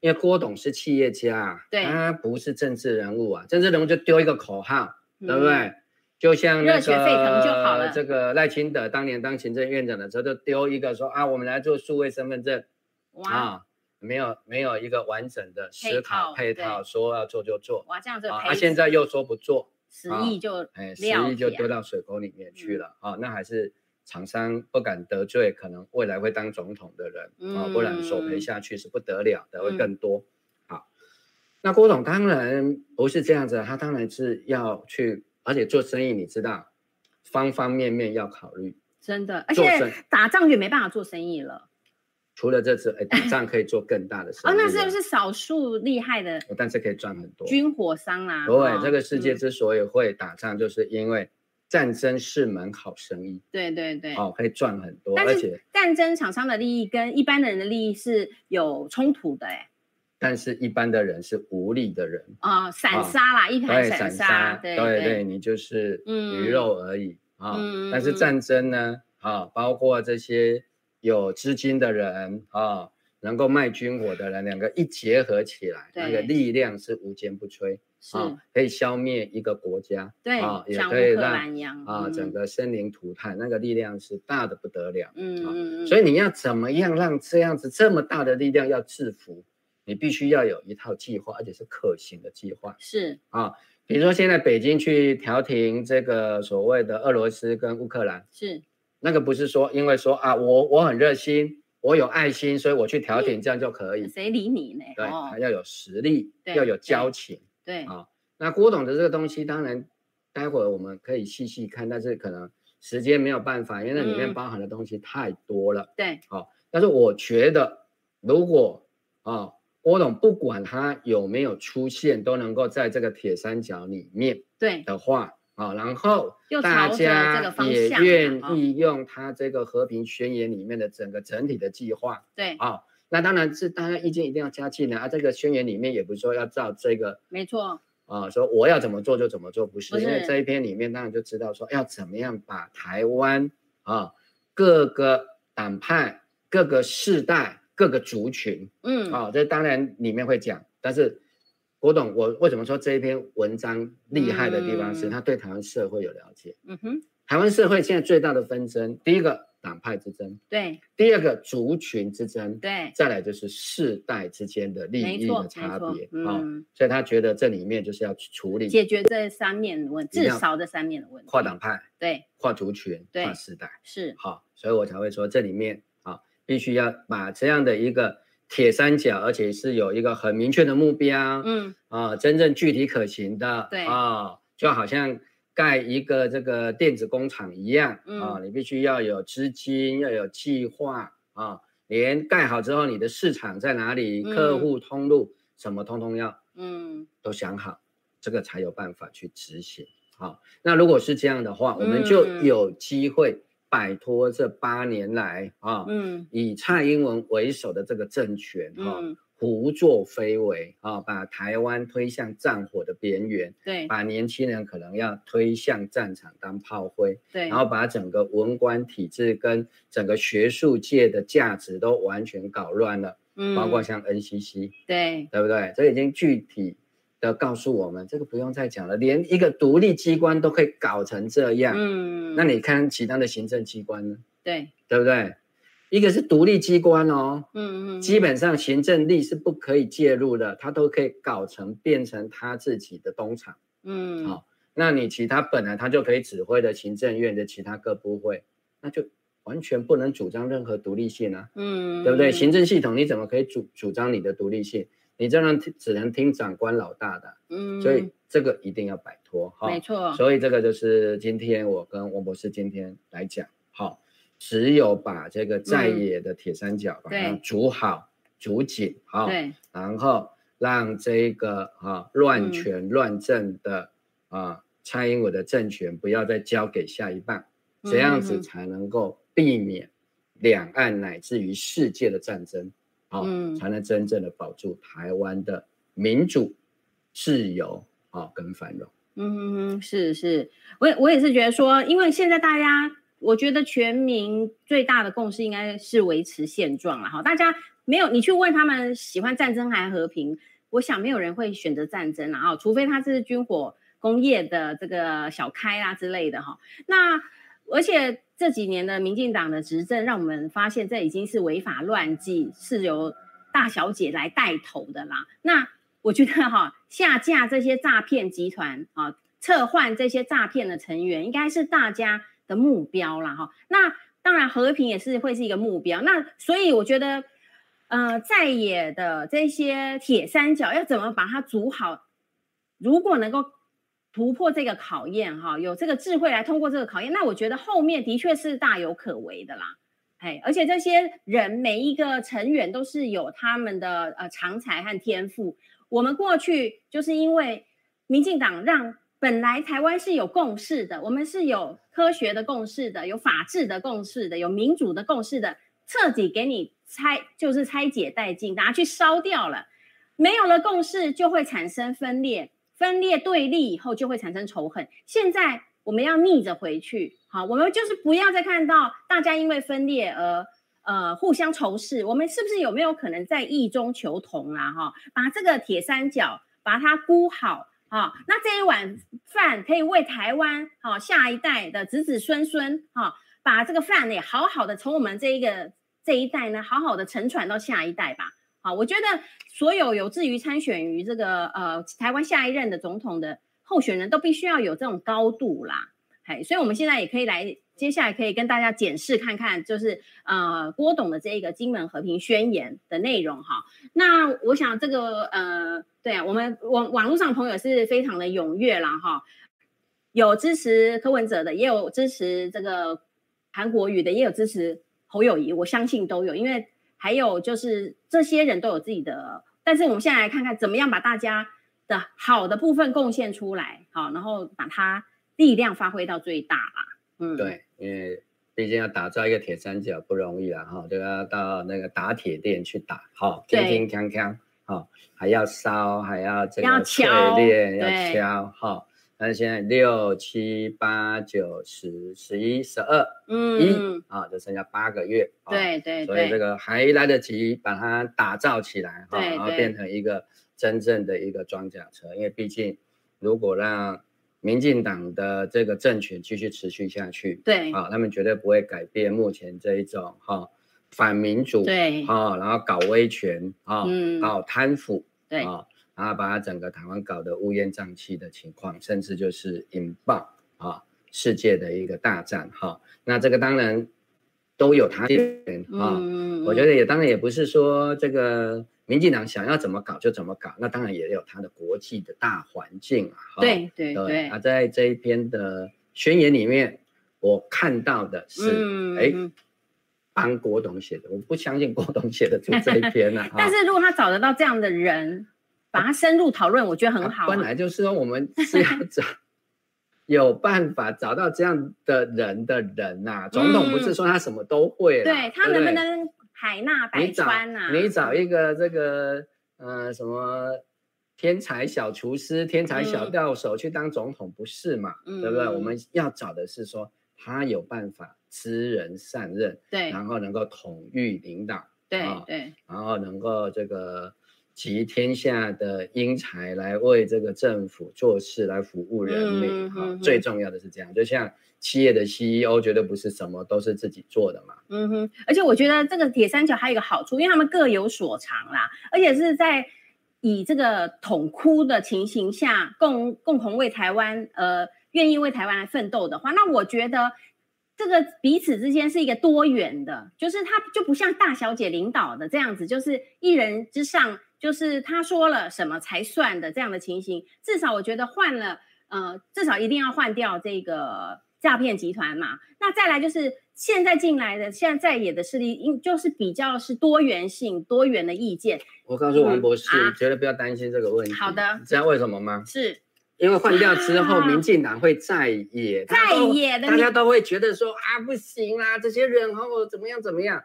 因为郭董是企业家，对，他不是政治人物啊，政治人物就丢一个口号，嗯、对不对？就像那个这个赖清德当年当行政院长的时候，就丢一个说啊，我们来做数位身份证，啊，没有没有一个完整的思考配套，说要做就做，哇，这样子啊，他现在又说不做，十亿就哎，十亿就丢到水沟里面去了啊，那还是厂商不敢得罪可能未来会当总统的人啊，不然索赔下去是不得了的，会更多。好，那郭总当然不是这样子，他当然是要去。而且做生意，你知道，方方面面要考虑，真的。而且打仗就没办法做生意了。除了这次，哎，打仗 可以做更大的生意。哦，那是不是少数厉害的？但是可以赚很多。军火商啊。对，这个世界之所以会打仗，就是因为战争是门好生意。对对对。哦，可以赚很多。而且战争厂商的利益跟一般的人的利益是有冲突的，哎。但是一般的人是无力的人啊，散沙啦，一盘散沙，对对对，你就是鱼肉而已啊。但是战争呢，啊，包括这些有资金的人啊，能够卖军火的人，两个一结合起来，那个力量是无坚不摧，啊可以消灭一个国家，对啊，也可以让啊整个生灵涂炭，那个力量是大的不得了，嗯，所以你要怎么样让这样子这么大的力量要制服？你必须要有一套计划，而且是可行的计划。是啊，比如说现在北京去调停这个所谓的俄罗斯跟乌克兰，是那个不是说因为说啊，我我很热心，我有爱心，所以我去调停，这样就可以？谁理你呢？对，还要有实力，要有交情。对啊，那郭董的这个东西，当然待会儿我们可以细细看，但是可能时间没有办法，因为那里面包含的东西太多了。对，好，但是我觉得如果啊。郭董不管他有没有出现，都能够在这个铁三角里面对的话，啊，然后大家也愿意用他这个和平宣言里面的整个整体的计划，对，啊，那当然是大家意见一定要加进来啊。这个宣言里面也不是说要照这个，没错，啊，说我要怎么做就怎么做，不是，因为这一篇里面当然就知道说要怎么样把台湾啊各个党派、各个世代。各个族群，嗯，啊、哦，这当然里面会讲，但是郭董，我为什么说这一篇文章厉害的地方是，他对台湾社会有了解，嗯哼，台湾社会现在最大的纷争，第一个党派之争，对，第二个族群之争，对，再来就是世代之间的利益的差别，啊、嗯，所以他觉得这里面就是要处理解决这三面的问题，至少这三面的问题，跨党派，对，跨族群，对，跨世代，是，好，所以我才会说这里面啊，必须要把这样的一个铁三角，而且是有一个很明确的目标，嗯，啊，真正具体可行的，对，啊，就好像。盖一个这个电子工厂一样啊、嗯啊，你必须要有资金，要有计划啊、哦，连盖好之后，你的市场在哪里，嗯、客户通路什么，通通要嗯都想好，这个才有办法去执行。好、哦，那如果是这样的话，我们就有机会摆脱这八年来啊，嗯、哦，以蔡英文为首的这个政权哈。胡作非为啊，把台湾推向战火的边缘，对，把年轻人可能要推向战场当炮灰，对，然后把整个文官体制跟整个学术界的价值都完全搞乱了，嗯，包括像 NCC，对，对不对？这已经具体的告诉我们，这个不用再讲了，连一个独立机关都可以搞成这样，嗯，那你看其他的行政机关呢？对，对不对？一个是独立机关哦，嗯嗯，基本上行政力是不可以介入的，他都可以搞成变成他自己的东厂，嗯，好、哦，那你其他本来他就可以指挥的行政院的其他各部会，那就完全不能主张任何独立性啊，嗯，对不对？行政系统你怎么可以主主张你的独立性？你这样只能听长官老大的，嗯，所以这个一定要摆脱，哈、哦，没错，所以这个就是今天我跟王博士今天来讲，好、哦。只有把这个在野的铁三角把它煮好、煮紧，好，然后让这个啊乱权乱政的啊蔡英文的政权不要再交给下一棒，这样子才能够避免两岸乃至于世界的战争，好，才能真正的保住台湾的民主、自由啊跟繁荣。嗯，是是，我我也是觉得说，因为现在大家。我觉得全民最大的共识应该是维持现状了哈，大家没有你去问他们喜欢战争还是和平，我想没有人会选择战争了啊，除非他是军火工业的这个小开啊之类的哈。那而且这几年的民进党的执政，让我们发现这已经是违法乱纪，是由大小姐来带头的啦。那我觉得哈，下架这些诈骗集团啊，撤换这些诈骗的成员，应该是大家的目标啦，哈，那当然和平也是会是一个目标。那所以我觉得，呃，在野的这些铁三角要怎么把它组好？如果能够突破这个考验，哈，有这个智慧来通过这个考验，那我觉得后面的确是大有可为的啦。哎，而且这些人每一个成员都是有他们的呃长才和天赋。我们过去就是因为民进党让。本来台湾是有共识的，我们是有科学的共识的，有法治的共识的，有民主的共识的，彻底给你拆，就是拆解殆尽，拿去烧掉了。没有了共识，就会产生分裂，分裂对立以后就会产生仇恨。现在我们要逆着回去，好，我们就是不要再看到大家因为分裂而呃互相仇视。我们是不是有没有可能在异中求同啊？哈，把这个铁三角把它箍好。啊、那这一碗饭可以为台湾好、下一代的子子孙孙哈，把这个饭也好好的从我们这一个这一代呢，好好的承传到下一代吧。好，我觉得所有有志于参选于这个呃台湾下一任的总统的候选人都必须要有这种高度啦。嘿，所以我们现在也可以来，接下来可以跟大家检视看看，就是呃郭董的这一个金门和平宣言的内容哈。那我想这个呃。对啊，我们网网络上朋友是非常的踊跃啦哈，有支持柯文哲的，也有支持这个韩国瑜的，也有支持侯友宜，我相信都有，因为还有就是这些人都有自己的，但是我们现在来看看怎么样把大家的好的部分贡献出来，好，然后把它力量发挥到最大吧。嗯，对，因为毕竟要打造一个铁三角不容易啊哈，就要到那个打铁店去打，好，锵锵锵锵。好，还要烧，还要这个淬炼，要敲，好。但是现在六七八九十十一十二，嗯，一啊，就剩下八个月，对对，所以这个还来得及把它打造起来，哈，然后变成一个真正的一个装甲车。因为毕竟，如果让民进党的这个政权继续持续下去，对，啊，他们绝对不会改变目前这一种哈、哦、反民主，对，啊，然后搞威权，啊、搞贪腐，对，啊，然后把它整个台湾搞得乌烟瘴气的情况，甚至就是引爆啊世界的一个大战，哈、哦，那这个当然都有他的原因啊，嗯，我觉得也当然也不是说这个。民进党想要怎么搞就怎么搞，那当然也有他的国际的大环境啊。对对对。啊，在这一篇的宣言里面，我看到的是，哎、嗯，帮郭董写的，我不相信郭董写的出这一篇啊。但是如果他找得到这样的人，把它深入讨论，我觉得很好、啊。本来就是说，我们是要找 有办法找到这样的人的人呐、啊。总统不是说他什么都会、嗯，对他能不能？海纳百川呐！你找一个这个呃什么天才小厨师、天才小钓手去当总统不是嘛？嗯、对不对？我们要找的是说他有办法知人善任，对，然后能够统御领导，对对，然后能够这个集天下的英才来为这个政府做事，来服务人民。哈、嗯，最重要的是这样，就像。企业的 CEO 绝对不是什么都是自己做的嘛。嗯哼，而且我觉得这个铁三角还有一个好处，因为他们各有所长啦，而且是在以这个统哭的情形下，共共同为台湾，呃，愿意为台湾来奋斗的话，那我觉得这个彼此之间是一个多元的，就是他就不像大小姐领导的这样子，就是一人之上，就是他说了什么才算的这样的情形。至少我觉得换了，呃，至少一定要换掉这个。诈骗集团嘛，那再来就是现在进来的现在在野的势力，应就是比较是多元性、多元的意见。我告诉王博士，嗯啊、绝对不要担心这个问题。好的，你知道为什么吗？是因为换掉之后，民进党会在野，在野的大家都会觉得说啊，不行啦，这些人哦怎么样怎么样，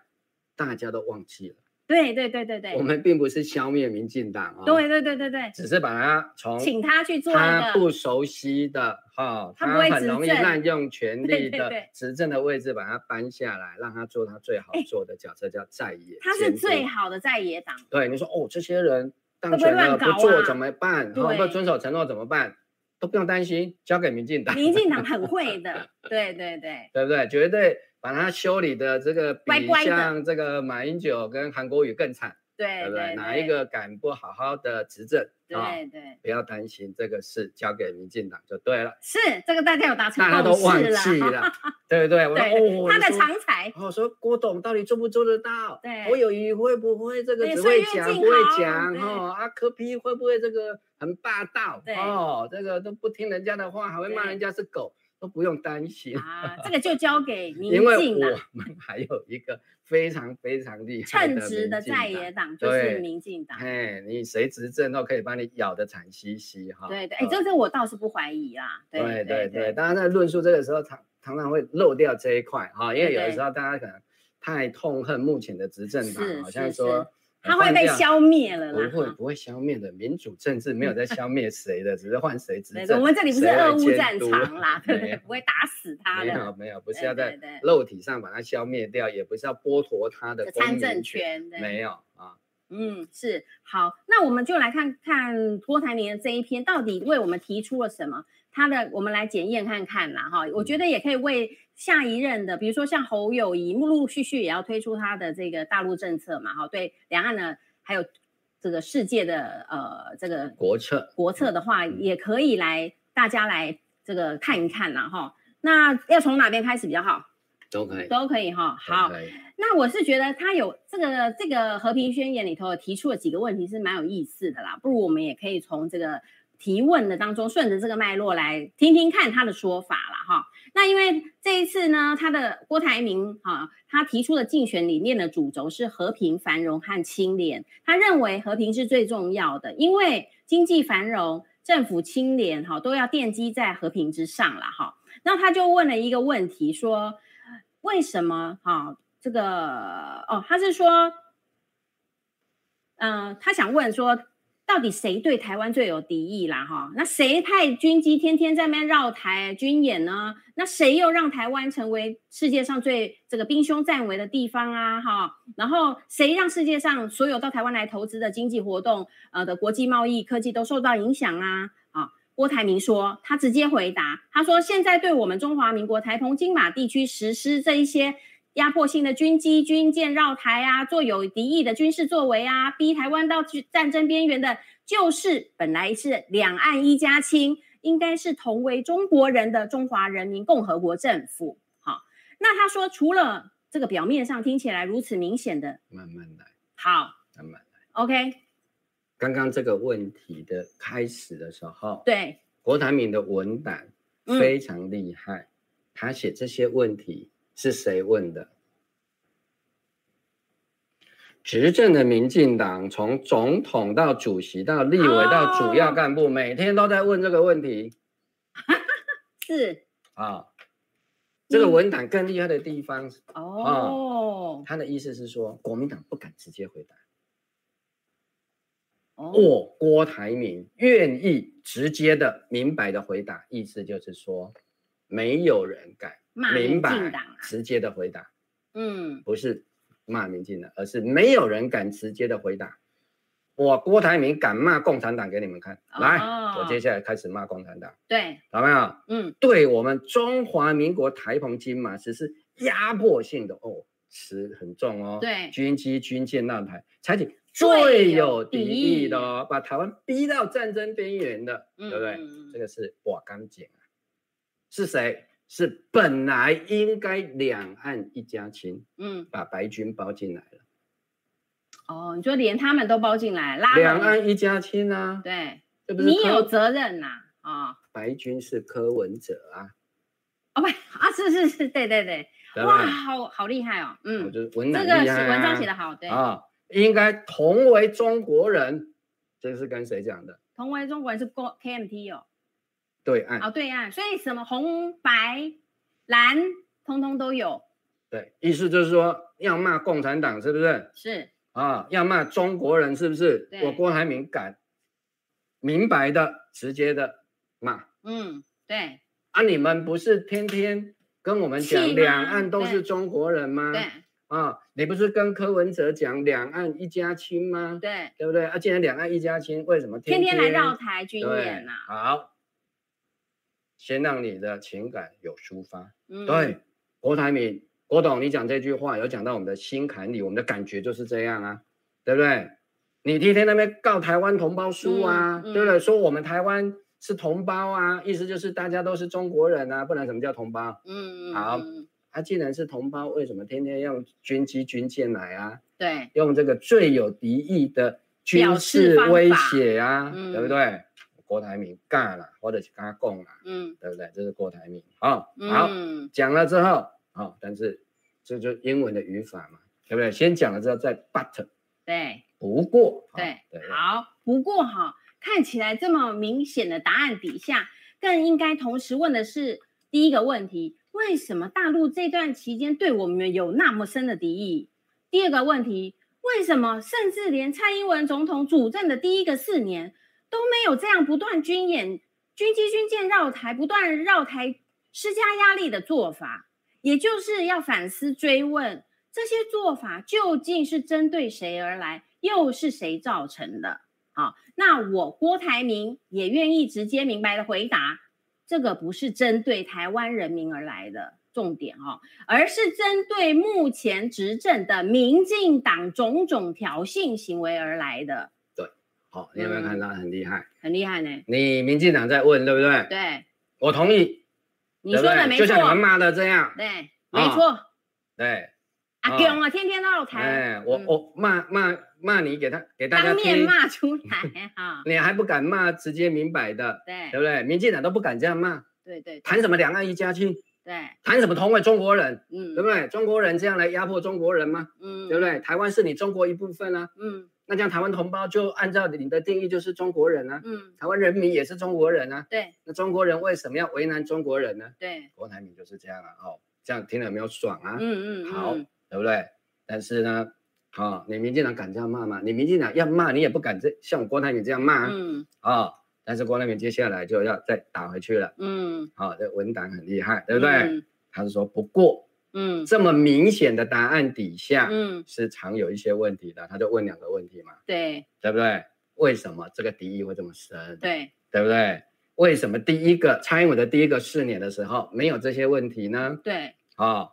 大家都忘记了。对对对对对，我们并不是消灭民进党啊，对对对对对，只是把他从请他去做他不熟悉的哈，他很容易滥用权力的执政的位置，把他搬下来，让他做他最好做的角色，叫在野。他是最好的在野党。对，你说哦，这些人当权了不做怎么办？不遵守承诺怎么办？都不用担心，交给民进党。民进党 很会的，对对对，对不对？绝对。把他修理的这个比像这个马英九跟韩国瑜更惨，对，对不对？哪一个敢不好好的执政？对对，不要担心这个事，交给民进党就对了。是这个大家有达成大家都忘记了，对不对？我说哦，他的长才。我说郭董到底做不做得到？对，侯友宜会不会这个只会讲不会讲？哦，阿柯批会不会这个很霸道？哦，这个都不听人家的话，还会骂人家是狗。都不用担心啊，这个就交给 民进党。因为我们还有一个非常非常厉害称职的在野党，就是民进党。哎，你谁执政都可以把你咬得惨兮兮哈。对对，哎，这这我倒是不怀疑啦。对对对，对，当然在论述这个时候，常常常会漏掉这一块哈，因为有的时候大家可能太痛恨目前的执政党，好像说。他会被消灭了啦？不会，不会消灭的。民主政治没有 在消灭谁的，只是换谁执政。我们这里不是俄乌战场啦，对不对？不会打死他的。没有，没有，不是要在肉体上把它消灭掉，也不是要剥夺他的参政权。没有啊。嗯，是好，那我们就来看看郭台铭的这一篇到底为我们提出了什么。他的，我们来检验看看啦，哈，我觉得也可以为下一任的，比如说像侯友宜，陆陆续续也要推出他的这个大陆政策嘛，哈，对两岸呢，还有这个世界的呃这个国策，国策的话，也可以来大家来这个看一看啦，哈。那要从哪边开始比较好？都可以，都可以哈。好，那我是觉得他有这个这个和平宣言里头提出了几个问题是蛮有意思的啦，不如我们也可以从这个。提问的当中，顺着这个脉络来听听看他的说法了哈。那因为这一次呢，他的郭台铭哈，他提出的竞选理念的主轴是和平、繁荣和清廉。他认为和平是最重要的，因为经济繁荣、政府清廉哈，都要奠基在和平之上了哈。那他就问了一个问题，说为什么哈这个哦，他是说，嗯、他想问说。到底谁对台湾最有敌意啦？哈，那谁派军机天天在那边绕台军演呢？那谁又让台湾成为世界上最这个兵凶战危的地方啊？哈，然后谁让世界上所有到台湾来投资的经济活动，呃的国际贸易科技都受到影响啊？啊，郭台铭说，他直接回答，他说现在对我们中华民国台澎金马地区实施这一些压迫性的军机、军舰绕台啊，做有敌意的军事作为啊，逼台湾到战争边缘的，就是本来是两岸一家亲，应该是同为中国人的中华人民共和国政府。好，那他说除了这个表面上听起来如此明显的，慢慢来，好，慢慢来，OK。刚刚这个问题的开始的时候，对，郭台铭的文胆非常厉害，嗯、他写这些问题是谁问的？执政的民进党从总统到主席到立委到主要干部，哦、每天都在问这个问题。是啊、哦，这个文档更厉害的地方哦，哦，他的意思是说，国民党不敢直接回答。我郭台铭愿意直接的、明白的回答，意思就是说，没有人敢明白直接的回答。嗯，不是骂民进党，而是没有人敢直接的回答。我郭台铭敢骂共产党给你们看，来，我接下来开始骂共产党。对，好没有？嗯，对我们中华民国台澎金马只是压迫性的哦，词很重哦。对，军机军舰那台，采取。最有敌意的，哦，把台湾逼到战争边缘的，嗯、对不对？这个是瓦岗井啊，是谁？是本来应该两岸一家亲，嗯，把白军包进来了。哦，你说连他们都包进来，拉两岸一家亲啊？对，你有责任呐，啊，啊！白军是柯文哲啊，哦不啊，是是是，对对对，对哇，好好厉害哦，嗯，这个文章写得好，对啊。应该同为中国人，这是跟谁讲的？同为中国人是 KMT 哦，对岸哦，对岸，所以什么红白蓝通通都有。对，意思就是说要骂共产党是不是？是啊，要骂中国人是不是？对我郭台铭敢明白的、直接的骂。嗯，对。啊，你们不是天天跟我们讲两岸都是中国人吗？对。啊，你不是跟柯文哲讲两岸一家亲吗？对，对不对？啊，既然两岸一家亲，为什么天天，天天来绕台军演呢？好，先让你的情感有抒发。嗯，对，郭台铭，郭董，你讲这句话有讲到我们的心坎里，我们的感觉就是这样啊，对不对？你天天那边告台湾同胞书啊，嗯嗯、对不对？说我们台湾是同胞啊，意思就是大家都是中国人啊，不然什么叫同胞？嗯嗯，好。他既然是同胞，为什么天天用军机军舰来啊？对，用这个最有敌意的军事威胁啊，对不对？郭台铭干了，或者是跟他共了，嗯，对不对？这是郭台铭啊。好，讲了之后，好，但是这就英文的语法嘛，对不对？先讲了之后再 but，对，不过，对对，好，不过哈，看起来这么明显的答案底下，更应该同时问的是第一个问题。为什么大陆这段期间对我们有那么深的敌意？第二个问题，为什么甚至连蔡英文总统主政的第一个四年都没有这样不断军演、军机、军舰绕台、不断绕台施加压力的做法？也就是要反思追问，这些做法究竟是针对谁而来，又是谁造成的？好，那我郭台铭也愿意直接明白的回答。这个不是针对台湾人民而来的重点哦，而是针对目前执政的民进党种种挑衅行为而来的。你有没有看到很厉害？很厉害呢。你民进党在问，对不对？对，我同意。你说的没错，就像你们骂的这样。对，没错。对。阿公啊，天天都要台。哎，我我骂骂骂你，给他给大家当面骂出来哈。你还不敢骂直接明白的，对对不对？民进党都不敢这样骂。对对。谈什么两岸一家亲？对。谈什么同为中国人？嗯，对不对？中国人这样来压迫中国人吗？嗯，对不对？台湾是你中国一部分啊。嗯。那这样台湾同胞就按照你的定义就是中国人啊。嗯。台湾人民也是中国人啊。对。那中国人为什么要为难中国人呢？对。郭台铭就是这样啊。哦，这样听了有没有爽啊？嗯嗯。好，对不对？但是呢，好、哦，你民进党敢这样骂吗？你民进党要骂，你也不敢这像郭台铭这样骂。嗯。啊、哦，但是郭台铭接下来就要再打回去了。嗯。好、哦，这文胆很厉害，对不对？嗯、他是说不过，嗯，这么明显的答案底下，嗯，是常有一些问题的。他就问两个问题嘛。对。对不对？为什么这个敌意会这么深？对。对不对？为什么第一个蔡英文的第一个四年的时候没有这些问题呢？对，哦，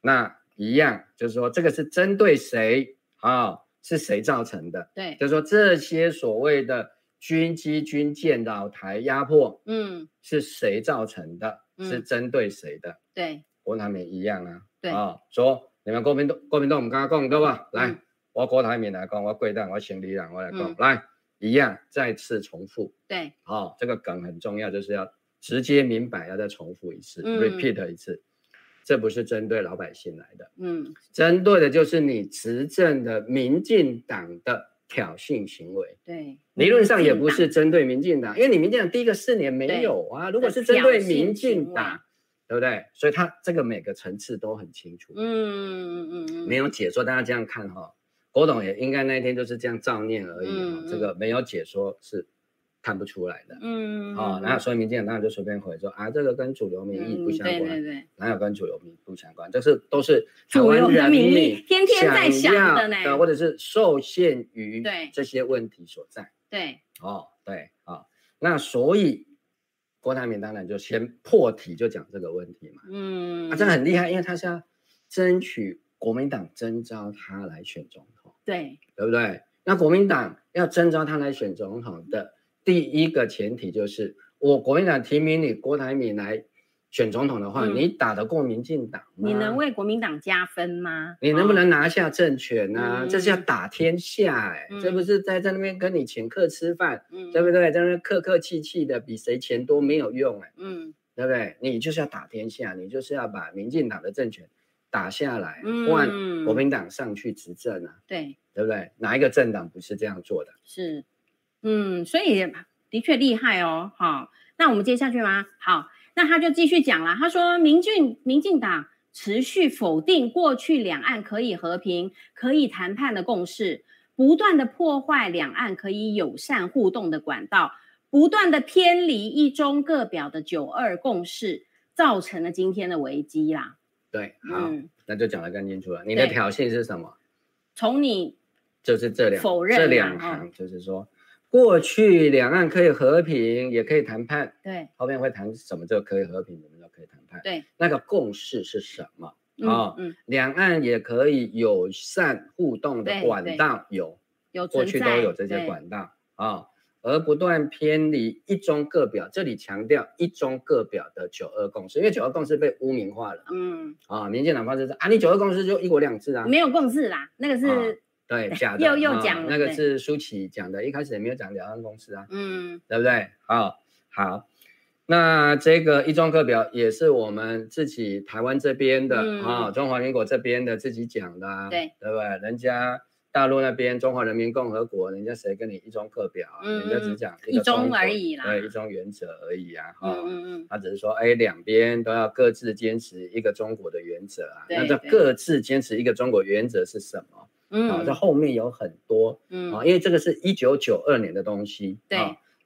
那一样就是说这个是针对谁啊、哦？是谁造成的？对，就是说这些所谓的军机军舰扰台压迫，嗯，是谁造成的？嗯、是针对谁的？对，郭台铭一样啊。对啊、哦，说你们国民党国民党我们刚刚讲对吧？来，我郭台铭来讲，我贵党我行李党我来讲，嗯、来。一样，再次重复。对，好、哦，这个梗很重要，就是要直接明白，要再重复一次、，repeat 一次。这不是针对老百姓来的，嗯，针对的就是你执政的民进党的挑衅行为。对，理论上也不是针对民进党，因为你民进党第一个四年没有啊。如果是针对民进党，对不对？所以他这个每个层次都很清楚。嗯嗯嗯嗯，没有解说，大家这样看哈。郭董也应该那一天就是这样照念而已，嗯、这个没有解说是看不出来的。嗯，哦，那所以民进党当然就随便回说啊，这个跟主流民意不相关，嗯、对对对，哪有跟主流民意不相关？这是都是台湾人民天天在想的呢，或者是受限于这些问题所在。对，哦，对，啊、哦，那所以郭台铭当然就先破题就讲这个问题嘛。嗯，啊，这很厉害，因为他是要争取国民党征召他来选总统。对，对不对？那国民党要征召他来选总统的第一个前提就是，我国民党提名你郭台铭来选总统的话，嗯、你打得过民进党吗？你能为国民党加分吗？你能不能拿下政权呢、啊？嗯、这是要打天下哎、欸，嗯、这不是在在那边跟你请客吃饭，嗯、对不对？在那边客客气气的，比谁钱多没有用哎、欸，嗯，对不对？你就是要打天下，你就是要把民进党的政权打下来，换、嗯、国民党上去执政啊，对。对不对？哪一个政党不是这样做的？是，嗯，所以的确厉害哦。好，那我们接下去吗？好，那他就继续讲了。他说，民进民进党持续否定过去两岸可以和平、可以谈判的共识，不断的破坏两岸可以友善互动的管道，不断的偏离一中各表的九二共识，造成了今天的危机啦。对，好，嗯、那就讲得更清楚了。你的挑衅是什么？从你。就是这两否认这两行，就是说，过去两岸可以和平，也可以谈判。对，后面会谈什么？就可以和平，什么就可以谈判？对，那个共识是什么？啊，嗯，两岸也可以友善互动的管道有，有过去都有这些管道啊，而不断偏离一中各表，这里强调一中各表的九二共识，因为九二共识被污名化了。嗯，啊，民进党方式是啊，你九二共识就一国两制啊，没有共识啦，那个是。对，假的，又又讲、哦、那个是舒淇讲的，一开始也没有讲两岸公司啊，嗯，对不对？好、哦，好，那这个一中课表也是我们自己台湾这边的啊、嗯哦，中华民国这边的自己讲的、啊，对，对不对？人家大陆那边中华人民共和国，人家谁跟你一中课表啊？嗯、人家只讲一,一中而已啦，对，一中原则而已啊，哈、哦，嗯嗯，他只是说，哎，两边都要各自坚持一个中国的原则啊，那这各自坚持一个中国原则是什么？嗯，啊，在后面有很多，嗯，啊，因为这个是一九九二年的东西，对，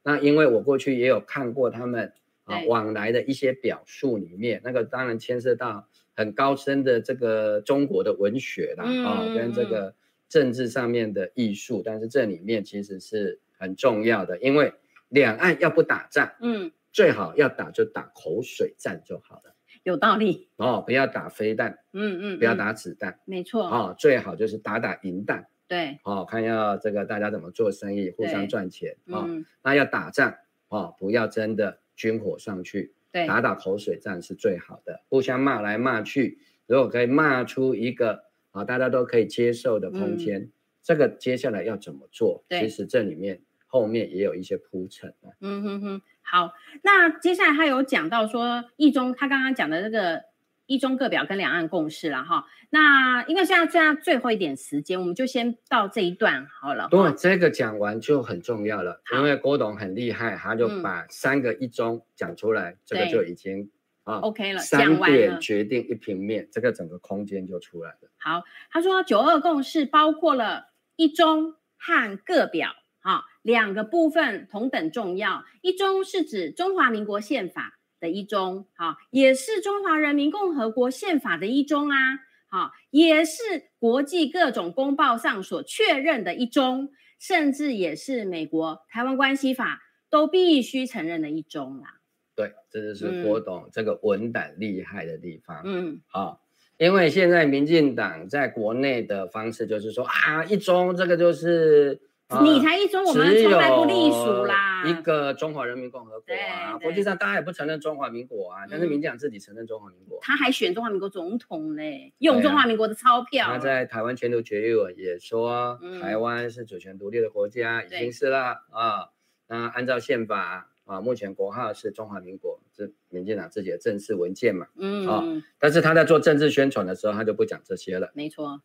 那因为我过去也有看过他们啊往来的一些表述里面，那个当然牵涉到很高深的这个中国的文学啦，啊，跟这个政治上面的艺术，但是这里面其实是很重要的，因为两岸要不打仗，嗯，最好要打就打口水战就好了。有道理。哦，不要打飞弹，嗯嗯，不要打子弹，没错，哦，最好就是打打银弹，对，哦，看要这个大家怎么做生意，互相赚钱，啊，那要打仗，哦，不要真的军火上去，对，打打口水战是最好的，互相骂来骂去，如果可以骂出一个啊大家都可以接受的空间，这个接下来要怎么做？其实这里面后面也有一些铺陈，嗯哼哼。好，那接下来他有讲到说一中，他刚刚讲的这个一中各表跟两岸共识了哈。那因为现在剩下最后一点时间，我们就先到这一段好了。对，这个讲完就很重要了，因为郭董很厉害，他就把三个一中讲出来，嗯、这个就已经啊 OK 了，三点决定一平面，这个整个空间就出来了。好，他说九二共识包括了一中和各表。好，两个部分同等重要。一中是指中华民国宪法的一中，好，也是中华人民共和国宪法的一中啊，好，也是国际各种公报上所确认的一中，甚至也是美国台湾关系法都必须承认的一中啦。对，这就是郭董这个文胆厉害的地方。嗯，好，因为现在民进党在国内的方式就是说啊，一中这个就是。你才一中，我们从来不隶属啦。一个中华人民共和国啊，国际上大家也不承认中华民国啊，但是民进党自己承认中华民国。他还选中华民国总统嘞，用中华民国的钞票。他在台湾前途决议文也说，台湾是主权独立的国家，已经是了啊。那按照宪法啊，目前国号是中华民国，是民进党自己的正式文件嘛。嗯啊，但是他在做政治宣传的时候，他就不讲这些了。没错。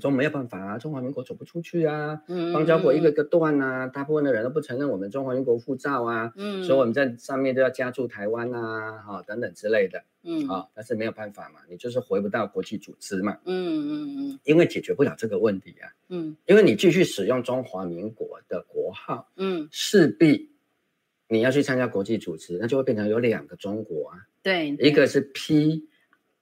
说没有办法啊，中华民国走不出去啊，邦交国一个个断啊，大部分的人都不承认我们中华民国护照啊，嗯，所以我们在上面都要加注台湾啊，哈、哦、等等之类的，嗯，啊、哦，但是没有办法嘛，你就是回不到国际组织嘛，嗯嗯嗯，因为解决不了这个问题啊，嗯，因为你继续使用中华民国的国号，嗯，势必你要去参加国际组织，那就会变成有两个中国啊，对，一个是 P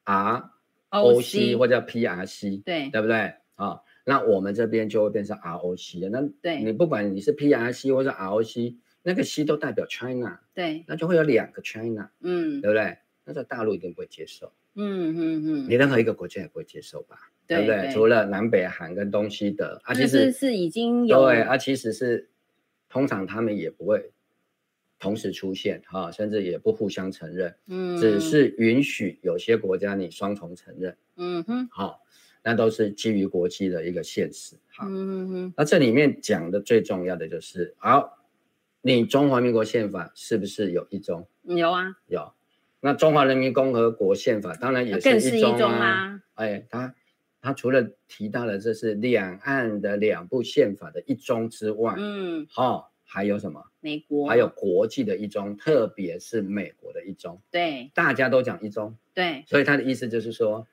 R O C 或者 P R C，对，对不对？啊、哦，那我们这边就会变成 ROC 那对。你不管你是 PRC 或者 ROC，那个 C 都代表 China，对，那就会有两个 China，嗯，对不对？那在大陆一定不会接受，嗯嗯嗯，你任何一个国家也不会接受吧？对，对不对？对。除了南北韩跟东西德，啊，其实是已经有，对，啊，其实是通常他们也不会同时出现，哈、哦，甚至也不互相承认，嗯，只是允许有些国家你双重承认，嗯哼，好、哦。那都是基于国际的一个现实，好，嗯嗯，那这里面讲的最重要的就是，好，你中华民国宪法是不是有一中？有啊，有。那中华人民共和国宪法当然也是一中啊。哎，他他除了提到了这是两岸的两部宪法的一中之外，嗯，好，还有什么？美国，还有国际的一中，特别是美国的一中。对，大家都讲一中。对，所以他的意思就是说。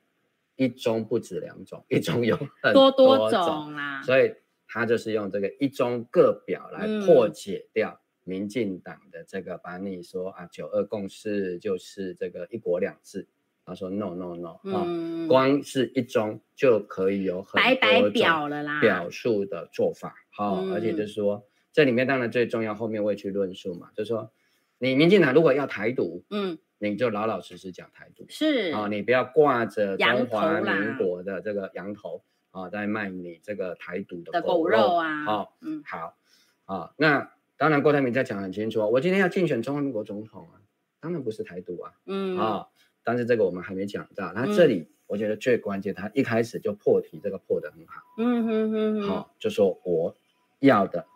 一中不止两种，一中有 很多多种啦，所以他就是用这个一中各表来破解掉民进党的这个，把你说啊九二共识就是这个一国两制，他说 no no no 啊，光是一中就可以有很多表了啦表述的做法，好，而且就是说这里面当然最重要，后面会去论述嘛，就是说你民进党如果要台独，嗯。你就老老实实讲台独是啊，你不要挂着中华民国的这个羊头啊，在卖你这个台独的狗肉，啊。好，嗯，好啊。那当然，郭台铭在讲很清楚，我今天要竞选中华民国总统啊，当然不是台独啊，嗯啊。但是这个我们还没讲到，那这里我觉得最关键，他一开始就破题，这个破得很好。嗯哼哼，好，就说我要的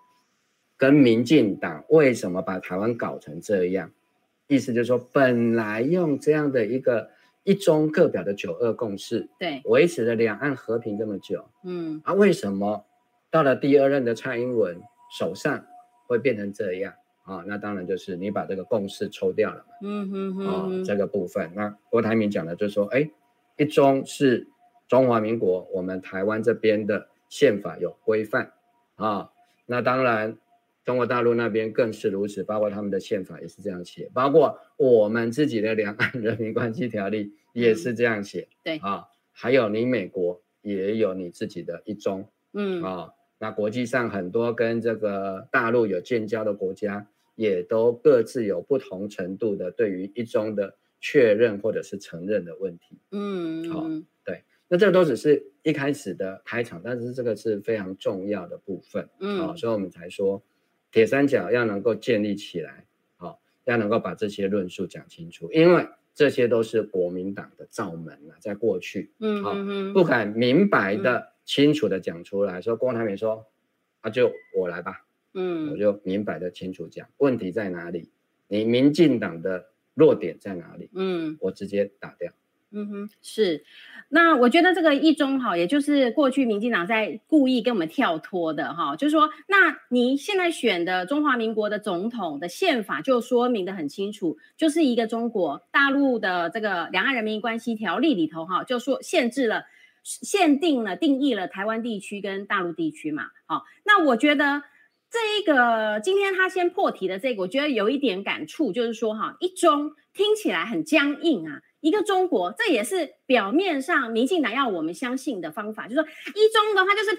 跟民进党为什么把台湾搞成这样？意思就是说，本来用这样的一个一中各表的九二共识，对，维持了两岸和平这么久，嗯，啊，为什么到了第二任的蔡英文手上会变成这样啊？那当然就是你把这个共识抽掉了嘛，嗯哼哼，啊，这个部分，那郭台铭讲的就是说，哎，一中是中华民国我们台湾这边的宪法有规范啊，那当然。中国大陆那边更是如此，包括他们的宪法也是这样写，包括我们自己的两岸人民关系条例也是这样写。对啊，还有你美国也有你自己的一中，嗯啊，那国际上很多跟这个大陆有建交的国家，也都各自有不同程度的对于一中的确认或者是承认的问题。嗯，好，对，那这都只是一开始的开场，但是这个是非常重要的部分。嗯，啊，所以我们才说。铁三角要能够建立起来，好，要能够把这些论述讲清楚，因为这些都是国民党的罩门啊，在过去，嗯，好，不敢明白的、清楚的讲出来，说郭台铭说，那就我来吧，嗯，我就明白的清楚讲，问题在哪里？你民进党的弱点在哪里？嗯，我直接打掉。嗯哼，是，那我觉得这个一中哈，也就是过去民进党在故意跟我们跳脱的哈，就是说，那你现在选的中华民国的总统的宪法就说明得很清楚，就是一个中国大陆的这个两岸人民关系条例里头哈，就说限制了、限定了、定义了台湾地区跟大陆地区嘛，好，那我觉得这一个今天他先破题的这个，我觉得有一点感触，就是说哈，一中听起来很僵硬啊。一个中国，这也是表面上民进党要我们相信的方法，就是说一中的话就是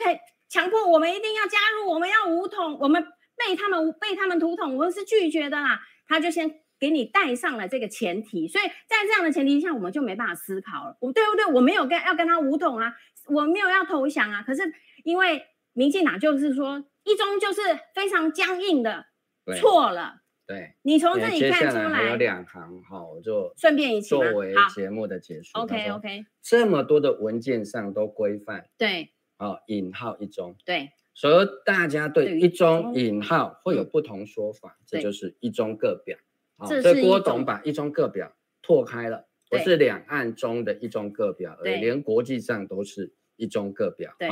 强迫我们一定要加入，我们要武统，我们被他们被他们土统，我们是拒绝的啦。他就先给你带上了这个前提，所以在这样的前提下，我们就没办法思考了。我对不对？我没有跟要跟他武统啊，我没有要投降啊。可是因为民进党就是说一中就是非常僵硬的，错了。对，你从这里看出来，还有两行哈，我就顺便一起作为节目的结束。OK OK，这么多的文件上都规范，对，好，引号一中，对，所以大家对一中引号会有不同说法，这就是一中各表。好，所以郭董把一中各表拓开了，不是两岸中的一中各表，而连国际上都是一中各表。对。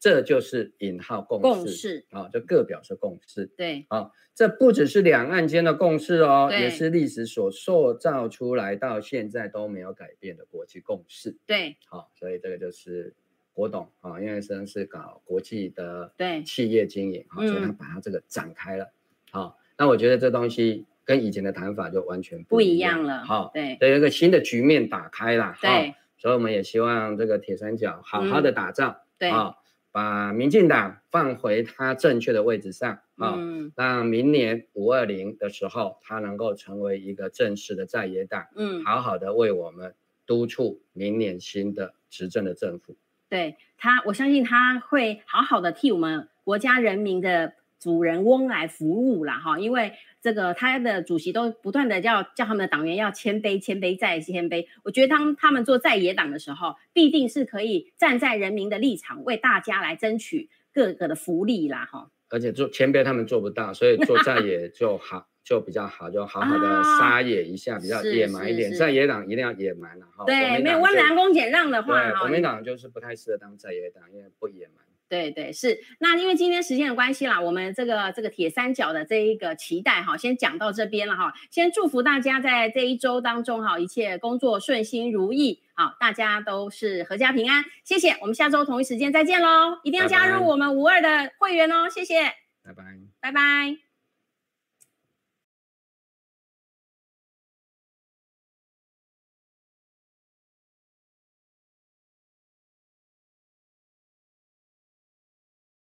这就是引号共识，共识啊，就各表示共识。对，啊，这不只是两岸间的共识哦，也是历史所塑造出来到现在都没有改变的国际共识。对，好，所以这个就是郭董啊，因为实际上是搞国际的对企业经营，好，所以他把它这个展开了。好，那我觉得这东西跟以前的谈法就完全不一样了。好，对，有一个新的局面打开了。对，所以我们也希望这个铁三角好好的打造。对啊。把民进党放回他正确的位置上啊，嗯、让明年五二零的时候，他能够成为一个正式的在野党，嗯，好好的为我们督促明年新的执政的政府。对他，我相信他会好好的替我们国家人民的主人翁来服务啦哈，因为。这个他的主席都不断的叫叫他们的党员要谦卑，谦卑再谦卑。我觉得当他们做在野党的时候，必定是可以站在人民的立场，为大家来争取各个的福利啦，哈。而且做谦卑他们做不到，所以做在野 就好，就比较好，就好好的撒野一下，啊、比较野蛮一点。在野党一定要野蛮了哈。对，没有温良恭俭让的话，国民党就是不太适合当在野党，因为不野蛮。对对是，那因为今天时间的关系啦，我们这个这个铁三角的这一个期待哈，先讲到这边了哈。先祝福大家在这一周当中哈，一切工作顺心如意，好，大家都是阖家平安。谢谢，我们下周同一时间再见喽！一定要加入我们五二的会员哦，谢谢，拜拜，拜拜。